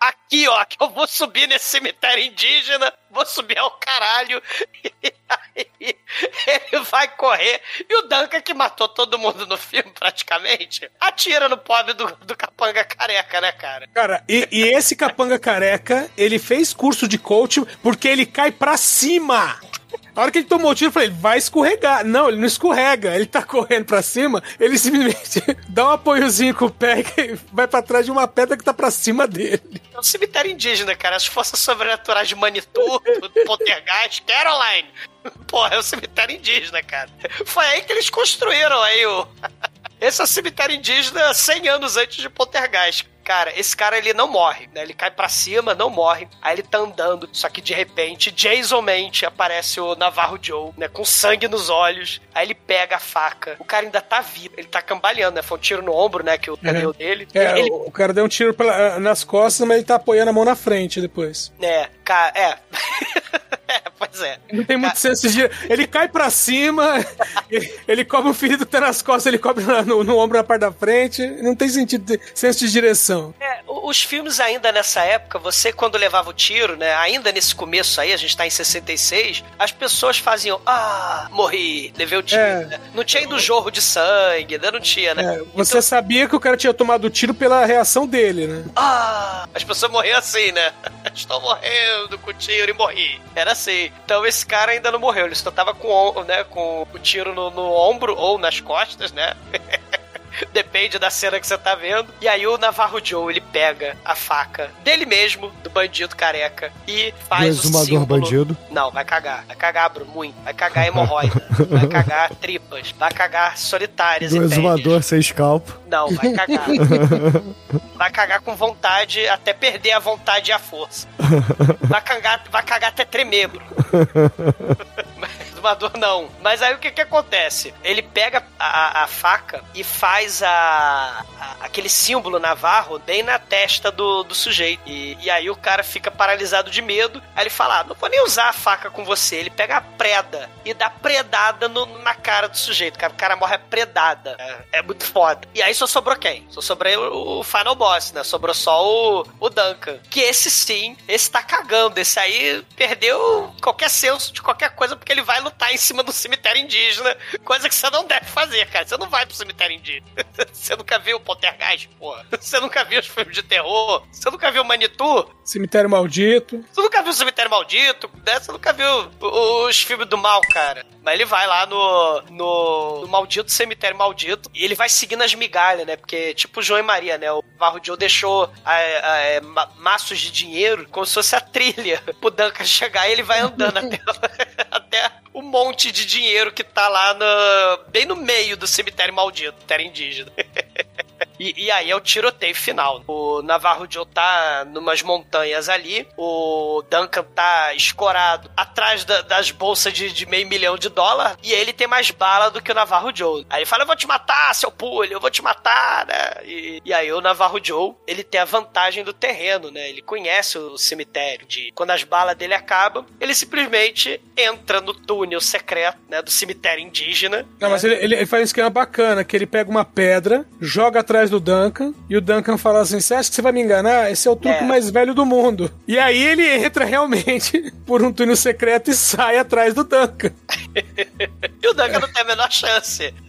Aqui, ó, que eu vou subir nesse cemitério indígena, vou subir ao caralho. E aí ele vai correr. E o Duncan, que matou todo mundo no filme, praticamente, atira no pobre do, do capanga careca, né, cara? Cara, e, e esse capanga careca, ele fez curso de coach porque ele cai pra cima. A hora que ele tomou o tiro, eu falei, ele vai escorregar. Não, ele não escorrega. Ele tá correndo pra cima, ele simplesmente dá um apoiozinho com o pé e vai pra trás de uma pedra que tá pra cima dele. É um cemitério indígena, cara. As forças sobrenaturais de Manitou, do Poltergeist, Caroline. Porra, é um cemitério indígena, cara. Foi aí que eles construíram aí o... Esse é o cemitério indígena 100 anos antes de Poltergeist. Cara, esse cara ele não morre, né? Ele cai pra cima, não morre. Aí ele tá andando, só que de repente, Jasonmente aparece o Navarro Joe, né? Com sangue nos olhos. Aí ele pega a faca. O cara ainda tá vivo, ele tá cambaleando, né? Foi um tiro no ombro, né? Que o deu dele. É, ele, o cara deu um tiro pela- nas costas, mas ele tá apoiando a mão na frente depois. É, cara, é. é, pois é. Não tem muito senso de. Ele cai pra cima, ele, ele cobre o ferido tá nas costas, ele cobre no, no ombro na parte da frente. Não tem sentido de senso de direção. É, os filmes ainda nessa época, você quando levava o tiro, né? Ainda nesse começo aí, a gente tá em 66, as pessoas faziam, ah, morri, levei o tiro. É. né? Não tinha ainda o jorro de sangue, né? Não tinha, né? É, você sabia que o cara tinha tomado o tiro pela reação dele, né? Ah, as pessoas morriam assim, né? Estou morrendo com o tiro e morri. Era assim. Então esse cara ainda não morreu, ele só tava com, o- né, com o tiro no, no ombro ou nas costas, né? Depende da cena que você tá vendo. E aí o Navarro Joe, ele pega a faca dele mesmo, do bandido careca, e faz o símbolo... bandido. Não, vai cagar. Vai cagar, Bruno, muito. Vai cagar hemorroida. vai cagar tripas. Vai cagar solitárias Do e exumador sem escalpo. Não, vai cagar. vai cagar com vontade até perder a vontade e a força. Vai cagar, vai cagar até tremer, Bruno. Não. Mas aí o que que acontece? Ele pega a, a- faca e faz a, a- aquele símbolo navarro bem na testa do, do sujeito. E, e aí o cara fica paralisado de medo. Aí ele fala: ah, não vou nem usar a faca com você. Ele pega a preda e dá predada no- na cara do sujeito. O cara morre predada. É, é muito foda. E aí só sobrou quem? Só sobrou o, o Final Boss, né? Sobrou só o, o Duncan. Que esse sim, esse tá cagando. Esse aí perdeu qualquer senso de qualquer coisa porque ele vai lutar em cima do cemitério indígena. Coisa que você não deve fazer, cara. Você não vai pro cemitério indígena. Você nunca viu o Poltergeist, porra. Você nunca viu os filmes de terror. Você nunca viu Manitou. Cemitério maldito. Você nunca viu o Cemitério Maldito? Você nunca viu os filmes do mal, cara. Mas ele vai lá no, no, no maldito cemitério maldito e ele vai seguindo as migalhas, né? Porque, tipo João e Maria, né? O Varro Joe deixou a- a- é, ma- maços de dinheiro como se fosse a trilha pro Duncan chegar e ele vai andando até, até o monte de dinheiro que tá lá no, bem no meio do cemitério maldito, terra indígena. E, e aí é o tiroteio final. O Navarro Joe tá numas montanhas ali, o Duncan tá escorado atrás da- das bolsas de, de meio milhão de dólar, e ele tem mais bala do que o Navarro Joe. Aí ele fala, eu vou te matar, seu pulho, eu vou te matar, né? E, e aí o Navarro Joe, ele tem a vantagem do terreno, né? Ele conhece o cemitério, de quando as balas dele acabam, ele simplesmente entra no túnel secreto, né, do cemitério indígena. Não, mas ele, ele- ele faz um esquema bacana, que ele pega uma pedra, joga atrás do Duncan, e o Duncan fala assim, você acha que você vai me enganar? Esse é o truque É. mais velho do mundo. E aí ele entra realmente por um túnel secreto e sai atrás do Duncan. E o Duncan não tem a menor chance.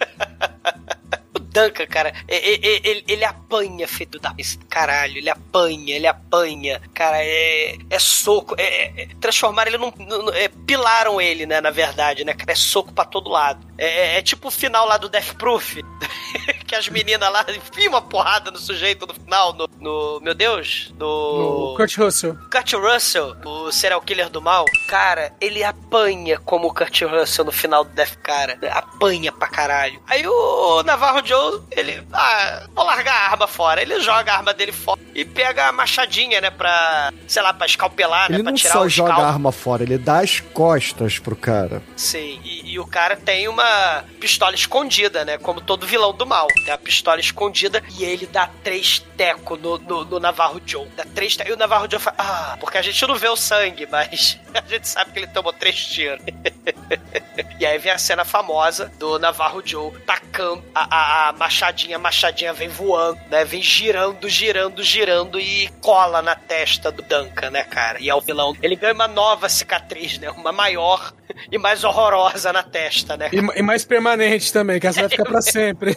Duncan, cara, ele, ele, ele apanha, feito da caralho, ele apanha, ele apanha, cara, é, é soco, é, é, transformaram ele num, num é, pilaram ele, né, na verdade, né, cara, é soco pra todo lado. É, é, é tipo o final lá do Death Proof, que as meninas lá enfiam uma porrada no sujeito no final, no, no meu Deus, no... no Kurt Russell. Kurt Russell, o serial killer do mal, cara, ele apanha como o Kurt Russell no final do Death Cara, apanha pra caralho. Aí o Navarro Joe, ele, ah, vou largar a arma fora, ele joga a arma dele fora e pega a machadinha, né, pra, sei lá, pra escalpelar, ele né, pra não tirar só o joga escalpo. a arma fora, ele dá as costas pro cara. Sim, e, e o cara tem uma pistola escondida, né? Como todo vilão do mal. Tem a pistola escondida e ele dá três tecos no, no, no Navarro Joe. Dá três tecos. E o Navarro Joe fala, ah, porque a gente não vê o sangue, mas a gente sabe que ele tomou três tiros. e aí vem a cena famosa do Navarro Joe tacando a, a, a machadinha, a machadinha vem voando, né? Vem girando, girando, girando e cola na testa do Duncan, né, cara? E é o vilão. Ele ganha uma nova cicatriz, né? Uma maior e mais horrorosa na testa, né? E, e mais permanente também, que essa vai ficar pra sempre.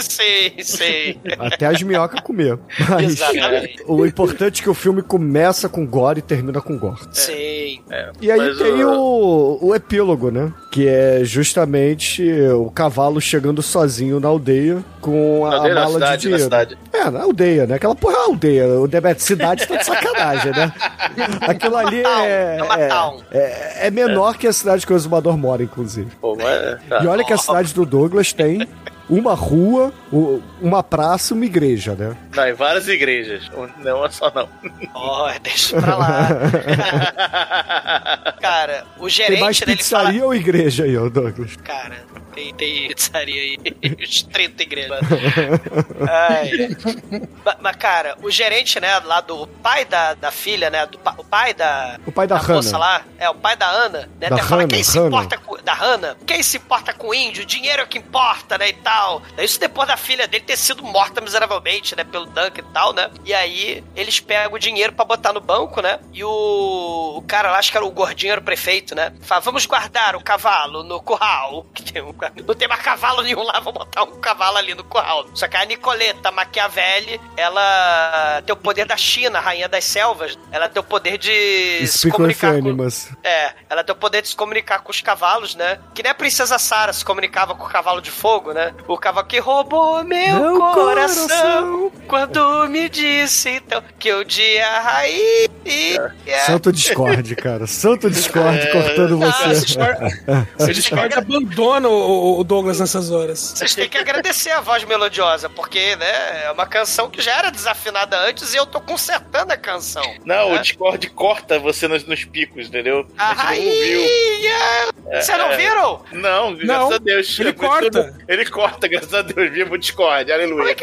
sim, sim. Até as minhocas comer. Mas Exatamente. o importante é que o filme começa com gore e termina com gore. Sim. É, E aí tem o, o epílogo, né? Que é justamente o cavalo chegando sozinho na aldeia com a, a mala cidade, de dinheiro. É, na aldeia, né? Aquela porra é aldeia. O Demet cidade tá de sacanagem, né? Aquilo ali é, É uma é, town. é, é menor que a cidade que o Exumador mora, inclusive. Pô, mas, tá. E olha que a cidade do Douglas tem uma rua, uma praça e uma igreja, né? Não, várias igrejas. Não é só não. Ó, deixa pra lá. cara, o Tem gerente mais dele fala... pizzaria ou igreja aí, ô Douglas? Cara, tem, tem pizzaria aí. Uns 30 igrejas. Ai, ai. Ma- Mas, cara, o gerente, né, lá do pai da, da filha, né, do o pai da... O pai da moça Hannah. lá, é, o pai da Ana, né, Da até fala, Hannah, quem se Hannah. importa com... Da Hannah, quem se importa com o índio? Dinheiro é o que importa, né, e tal. Isso depois da filha dele ter sido morta miseravelmente, né, pelo Duncan e tal, né, e aí eles pegam o dinheiro pra botar no banco, né, e o, o cara lá, acho que era o gordinho, era o prefeito, né, fala, vamos guardar o cavalo no curral, que tem um, não tem mais cavalo nenhum lá, vou botar um cavalo ali no curral. Só que a Nicoleta Machiavelli, ela tem o poder da China, rainha das selvas, ela tem o poder de se comunicar com... É, ela tem o poder de se comunicar com os cavalos, né? Que nem a princesa Sara se comunicava com o cavalo de fogo, né? O cavalo que roubou meu, Meu coração, coração. quando me disse então que o dia raiz. É. Santo Discord, cara. Santo Discord cortando Não, você. esse Discord- O Discord abandona o, o Douglas nessas horas. Vocês têm que agradecer a voz melodiosa, porque, né, é uma canção que já era desafinada antes e eu tô consertando a canção. Não, né? o Discord corta você nos, nos picos, entendeu? A A gente não ouviu. rainha! Vocês não é. viram? Não, graças Não, a Deus. ele É corta. que Ele corta, graças a Deus. Viva o Discord, aleluia.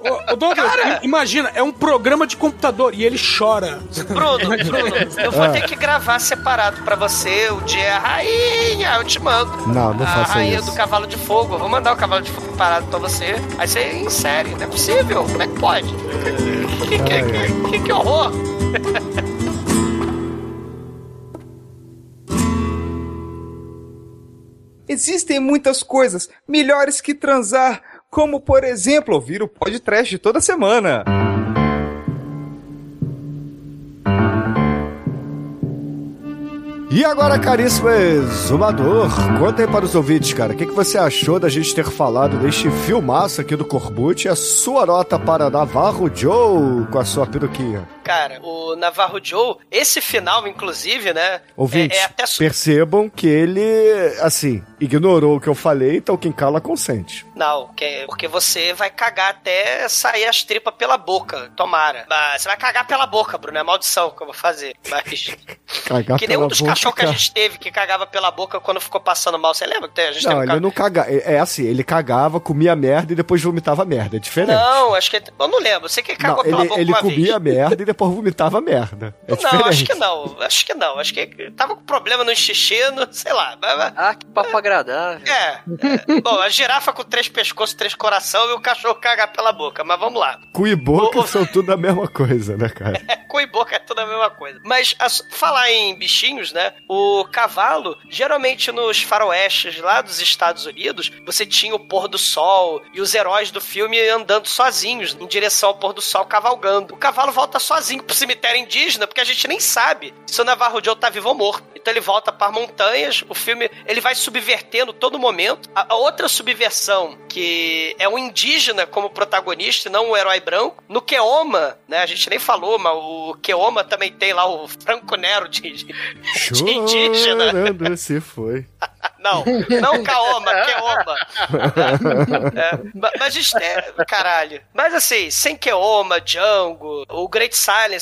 Ô, ô, Douglas, i- imagina, é um programa de computador e ele chora. Bruno, Bruno, eu vou Ah. ter que gravar separado pra você o dia a rainha, eu te mando. Não, não faça isso. Cavalo de fogo. Eu vou mandar o cavalo de fogo parado pra você. Aí você insere. Não é possível. Como é que pode? Que, que, que, que horror. Existem muitas coisas melhores que transar, como por exemplo ouvir o podcast toda semana. E agora, caríssimo exumador, conta aí para os ouvintes, cara, o que, que você achou da gente ter falado deste filmaço aqui do Corbucci, a sua nota para Navarro Joe com a sua peruquinha? Cara, o Navarro Joe, esse final, inclusive, né? Ouvintes, É, é até percebam que ele, assim, ignorou o que eu falei, então quem cala consente. Não, que- porque você vai cagar até sair as tripas pela boca. Tomara. Mas você vai cagar pela boca, Bruno. É maldição que eu vou fazer. Mas. Cagar que nem um dos cachorros que a gente teve que cagava pela boca quando ficou passando mal. Você lembra? A gente teve Não, um ele ca- não cagava. É é assim, ele cagava, comia merda e depois vomitava merda. É diferente. Não, acho que. Eu não lembro. Você que Não, cagou pela ele, boca ele comia vez. merda e depois vomitava merda. É não, diferente. acho que não. Acho que não. Acho que tava com problema no xixi, no, sei lá. Mas- Ah, que papo agradável. É, é. Bom, a girafa com três pescoços, três coração e o cachorro cagar pela boca. Mas vamos lá. Cu e boca O- o- são tudo a mesma coisa, né, cara? cu e boca é tudo a mesma coisa. Mas a, falar em bichinhos, né? O cavalo, geralmente nos faroestes lá dos Estados Unidos, você tinha o pôr do sol e os heróis do filme andando sozinhos em direção ao pôr do sol cavalgando. O cavalo volta sozinho pro cemitério indígena porque a gente nem sabe se o Navarro Joe tá vivo ou morto. Então ele volta para montanhas, o filme ele vai subvertendo todo momento. A, a, outra subversão, que é um indígena como protagonista, não o herói branco. No Keoma, né? A gente nem falou, mas o Keoma também tem lá o Franco Nero de, de, de indígena. se foi. Não, não Kaoma, Keoma. é, mas a gente é, caralho. Mas assim, sem Keoma, Django, o Great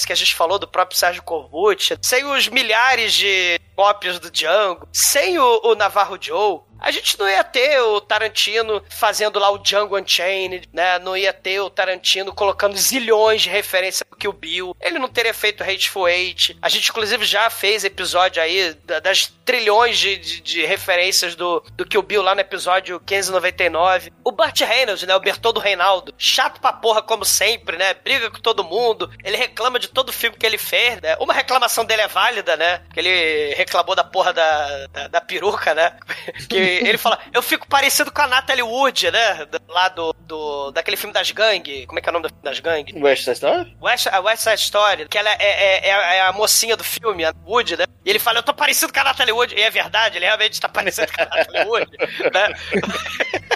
Que a gente falou do próprio Sérgio Corbucci, sem os milhares de cópias do Django, sem o, o Navarro Joe, a gente não ia ter o Tarantino fazendo lá o Django Unchained, né? Não ia ter o Tarantino colocando zilhões de referências pro Kill Bill. Ele não teria feito Hateful Eight. A gente, inclusive, já fez episódio aí das trilhões de, de, de referências do, do Kill Bill lá no episódio 1599. O Burt Reynolds, né? O Bertoldo Reinaldo. Chato pra porra, como sempre, né? Briga com todo mundo. Ele reclama de todo filme que ele fez, né? Uma reclamação dele é válida, né? Que ele reclamou da porra da, da, da peruca, né? que ele fala, eu fico parecido com a Natalie Wood, né? Lá do, do daquele filme das gangues. Como é que é o nome das gangues? West Side Story? West, a West Side Story, que ela é, é, é, é, a mocinha do filme, a Wood, né? E ele fala, eu tô parecido com a Natalie Wood. E é verdade, ele realmente tá parecendo com a Natalie Wood, né?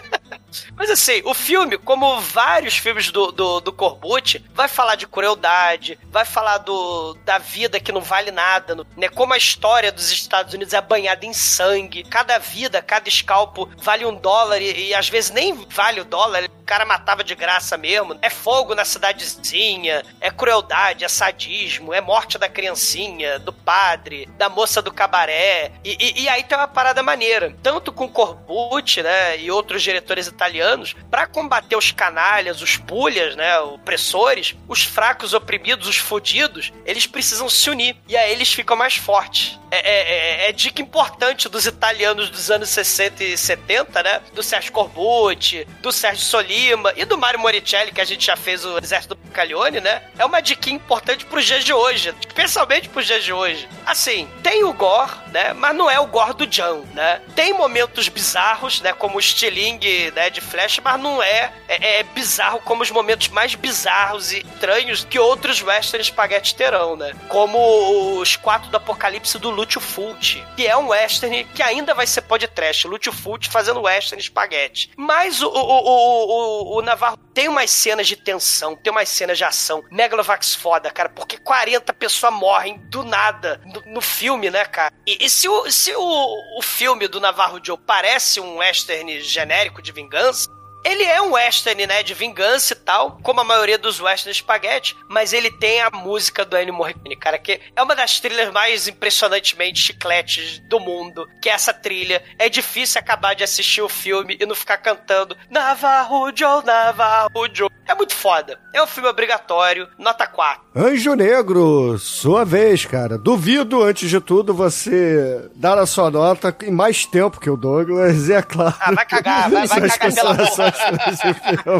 Mas assim, o filme, como vários filmes do, do, do Corbucci, vai falar de crueldade, vai falar do, da vida que não vale nada, né? Como a história dos Estados Unidos é banhada em sangue. Cada vida, cada escalpo vale um dólar e, e às vezes nem vale o dólar. O cara matava de graça mesmo. É fogo na cidadezinha, é crueldade, é sadismo, é morte da criancinha, do padre, da moça do cabaré. E, e, e aí tem uma parada maneira. Tanto com Corbucci, né, e outros diretores italianos, para combater os canalhas, os pulhas, né, opressores, os fracos oprimidos, os fodidos, eles precisam se unir. E aí eles ficam mais fortes. É, é, é, é, dica importante dos italianos dos anos 60 e 70, né? Do Sérgio Corbucci, do Sérgio Solima e do Mario Moricelli, que a gente já fez o Exército do Caglione, né? É uma dica importante pros dias de hoje, especialmente pros dias de hoje. Assim, tem o gore, né? Mas não é o gore do John, né? Tem momentos bizarros, né? Como o estilingue né, de Flash, mas não é, é, é bizarro como os momentos mais bizarros e estranhos que outros western spaghetti terão, né? Como os quatro do Apocalipse do Lúcio Fulci, que é um western que ainda vai ser podcast. Lúcio Fulci fazendo western spaghetti. Mas o, o, o, o, o Navarro tem umas cenas de tensão, tem umas cenas de ação. Megalovax foda, cara, porque 40 pessoas morrem do nada no, no filme, né, cara? E, e se, o, se o, o filme do Navarro Joe parece um western genérico de vingança, ele é um western, né, de vingança e tal, como a maioria dos westerns spaghetti, mas ele tem a música do Ennio Morricone, cara, que é uma das trilhas mais impressionantemente chicletes do mundo, que é essa trilha. É difícil acabar de assistir o filme e não ficar cantando Navarro Joe, Navarro Joe. É muito foda. É um filme obrigatório, nota 4. Anjo Negro, sua vez, cara. Duvido, antes de tudo, você dar a sua nota em mais tempo que o Douglas, e é claro. Ah, vai cagar, vai, vai cagar pela boca.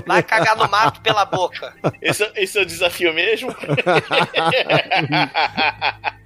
Vai cagar no mato pela boca. Esse, esse é o desafio mesmo?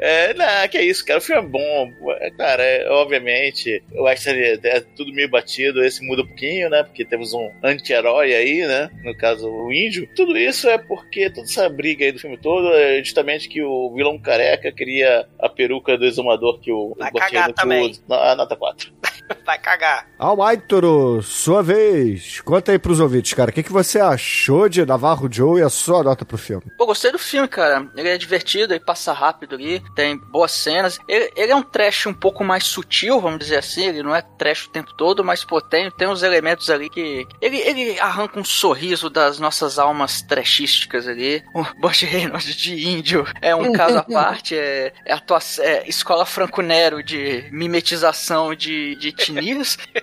é, não, que é isso, cara. O filme é bom. Cara, é, obviamente, o Western é, é tudo meio batido. Esse muda um pouquinho, né? Porque temos um anti-herói aí, né? No caso, o índio. Tudo isso é porque toda essa briga aí do filme todo é justamente que o vilão careca queria a peruca do exumador que o Vai cagar também. Na nota 4. Vai cagar. Almaitoro, sua vez. Conta aí pros ouvintes, cara. O que, que você achou de Navarro Joe e a sua nota pro filme? Pô, gostei do filme, cara. Ele é divertido, ele passa rápido ali, tem boas cenas. Ele, ele é um trash um pouco mais sutil, vamos dizer assim. Ele não é trash o tempo todo, mas, pô, tem, tem uns elementos ali que. Ele, ele arranca um sorriso das nossas almas trashísticas ali. O Bosch Reynolds de índio é um caso à parte. É, é, atuação, é escola Franco-Nero de mimetização de, de.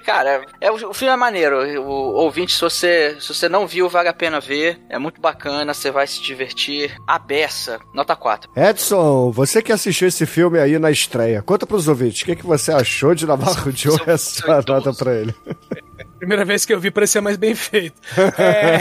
Cara, é, o, o filme é maneiro. O ouvinte, se você, se você não viu, vale a pena ver. É muito bacana, você vai se divertir. A beça, nota 4. Edson, você que assistiu esse filme aí na estreia, conta pros ouvintes, o que, que você achou de Navarro Joe e a sua nota pra ele? Primeira vez que eu vi parecia mais bem feito. É,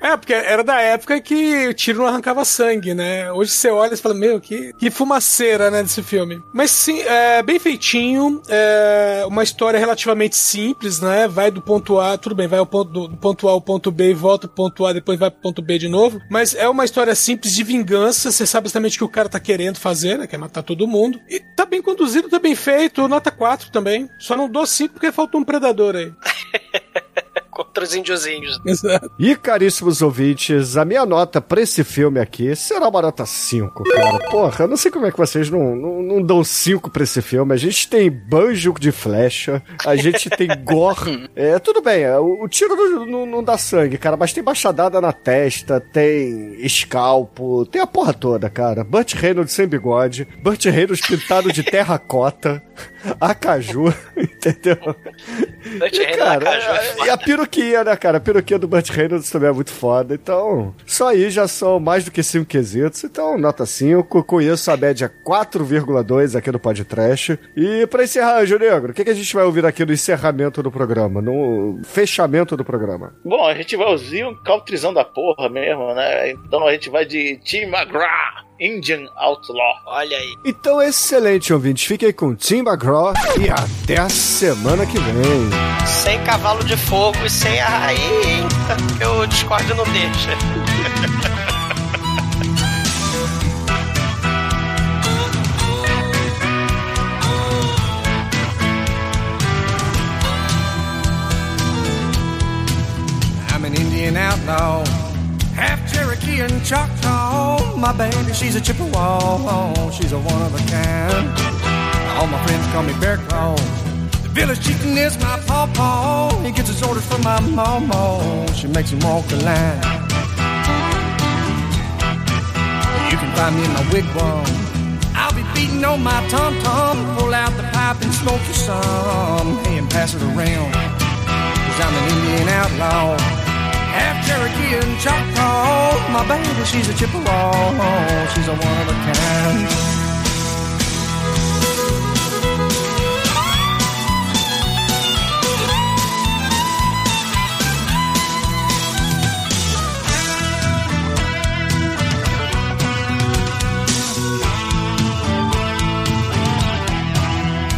é porque era da época que o tiro não arrancava sangue, né? Hoje você olha e fala, meu, que, que fumaceira, né, desse filme. Mas sim, é bem feitinho, é uma história relativamente simples, né? Vai do ponto A, tudo bem, vai ao ponto, do, do ponto A ao ponto B e volta pro ponto A, depois vai pro ponto B de novo. Mas é uma história simples de vingança, você sabe exatamente o que o cara tá querendo fazer, né? Quer matar todo mundo. E tá bem conduzido, tá bem feito, nota 4 também. Só não dou 5 porque faltou um predador aí. Com Contra os índiozinhos. Exato. E caríssimos ouvintes, a minha nota pra esse filme aqui será uma nota 5, cara. Porra, eu não sei como é que vocês não, não, não dão 5 pra esse filme. A gente tem banjo de flecha, a gente tem gore. É, tudo bem, é, o, o tiro não, não- não dá sangue, cara, mas tem machadada na testa, tem escalpo, tem a porra toda, cara. Burt Reynolds sem bigode, Burt Reynolds pintado de terracota, acaju, entendeu? E, cara, Lacaju é é- e a peruquinha, né, cara? A peruquinha do Burt Reynolds também é muito foda. Então, só aí já são mais do que 5 quesitos. Então, nota 5. Conheço a média 4,2 aqui no podcast. E pra encerrar, Anjo Negro, o que, que a gente vai ouvir aqui no encerramento do programa? No fechamento do programa? Bom, a gente vai usar um cautrizão da porra mesmo, né? Então a gente vai de Tim McGraw, Indian Outlaw. Olha aí. Então, excelente, ouvintes. Fiquem com Tim McGraw e até a semana que vem. Sem cavalo de fogo e sem a rainha. Eu discordo não deixa. I'm an Indian outlaw, half Cherokee and Choctaw. My baby, she's a Chippewa, oh, she's a one of a kind. All my friends call me Bear Claw. The village chieftain is my pawpaw. He gets his orders from my mama. She makes him walk the line. You can find me in my wigwam. I'll be beating on my tom tom. Pull out the pipe and smoke you some. Hey, and pass it around. Cause I'm an Indian outlaw. Half Cherokee and Choctaw. My baby, she's a Chippewa. She's a one of a kind.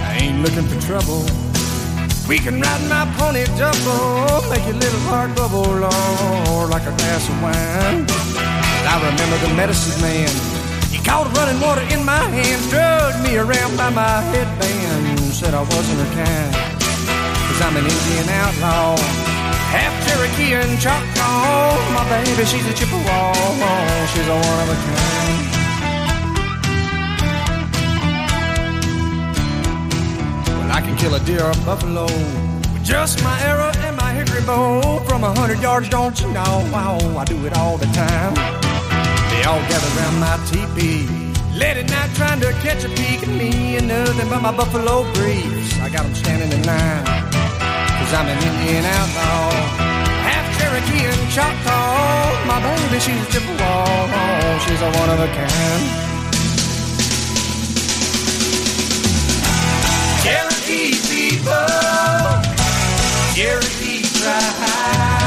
I ain't looking for trouble. We can ride my pony double, make your little heart bubble, Lord, like a glass of wine. I remember the medicine man. He caught running water in my hand, drugged me around by my headband, said I wasn't her kind. Cause I'm an Indian outlaw, half Cherokee and Choctaw. My baby, she's a Chippewa, she's a one of a kind. I can kill a deer or a buffalo with just my arrow and my hickory bow. From a hundred yards, don't you know? Oh, I do it all the time. They all gather around my teepee. Late at night trying to catch a peek at me and nothing but my buffalo briefs. I got 'em standing in line. Cause I'm an Indian outlaw. Half Cherokee and Choctaw. My baby, she's a Chippewa. Oh, she's a one of a kind. Cherokee people, Cherokee tribe,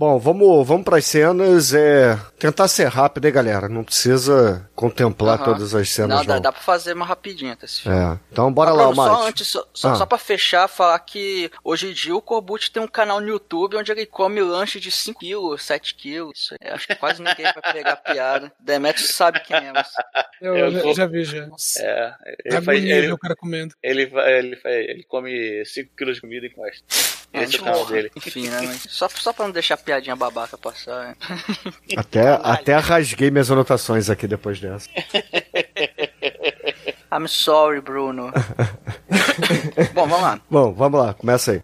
Bom, vamos, vamos para as cenas. É, tentar ser rápido, hein, galera? Não precisa contemplar Aham. todas as cenas, Não, não. dá, dá pra fazer mais rapidinho até esse filme. É. Então bora Ah, lá, Bruno, só antes, só, só, Ah. só pra fechar, falar que hoje em dia o Corbucci tem um canal no YouTube onde ele come lanche de 5 quilos, 7 quilos. Isso aí. Acho que quase ninguém vai pegar a piada. Demetrius sabe quem é, mas... Eu, Eu já, vou- já vi, já. Nossa, É, ele, é faz, bonito ele, o cara comendo. ele, vai- ele, faz- ele come 5 quilos de comida e encosta. Esse é o canal dele. Enfim, né? Mas só, só pra não deixar a piadinha babaca passar. né? Até, até rasguei minhas anotações aqui depois dessa. I'm sorry, Bruno. Bom, vamos lá. Bom, vamos lá, começa aí.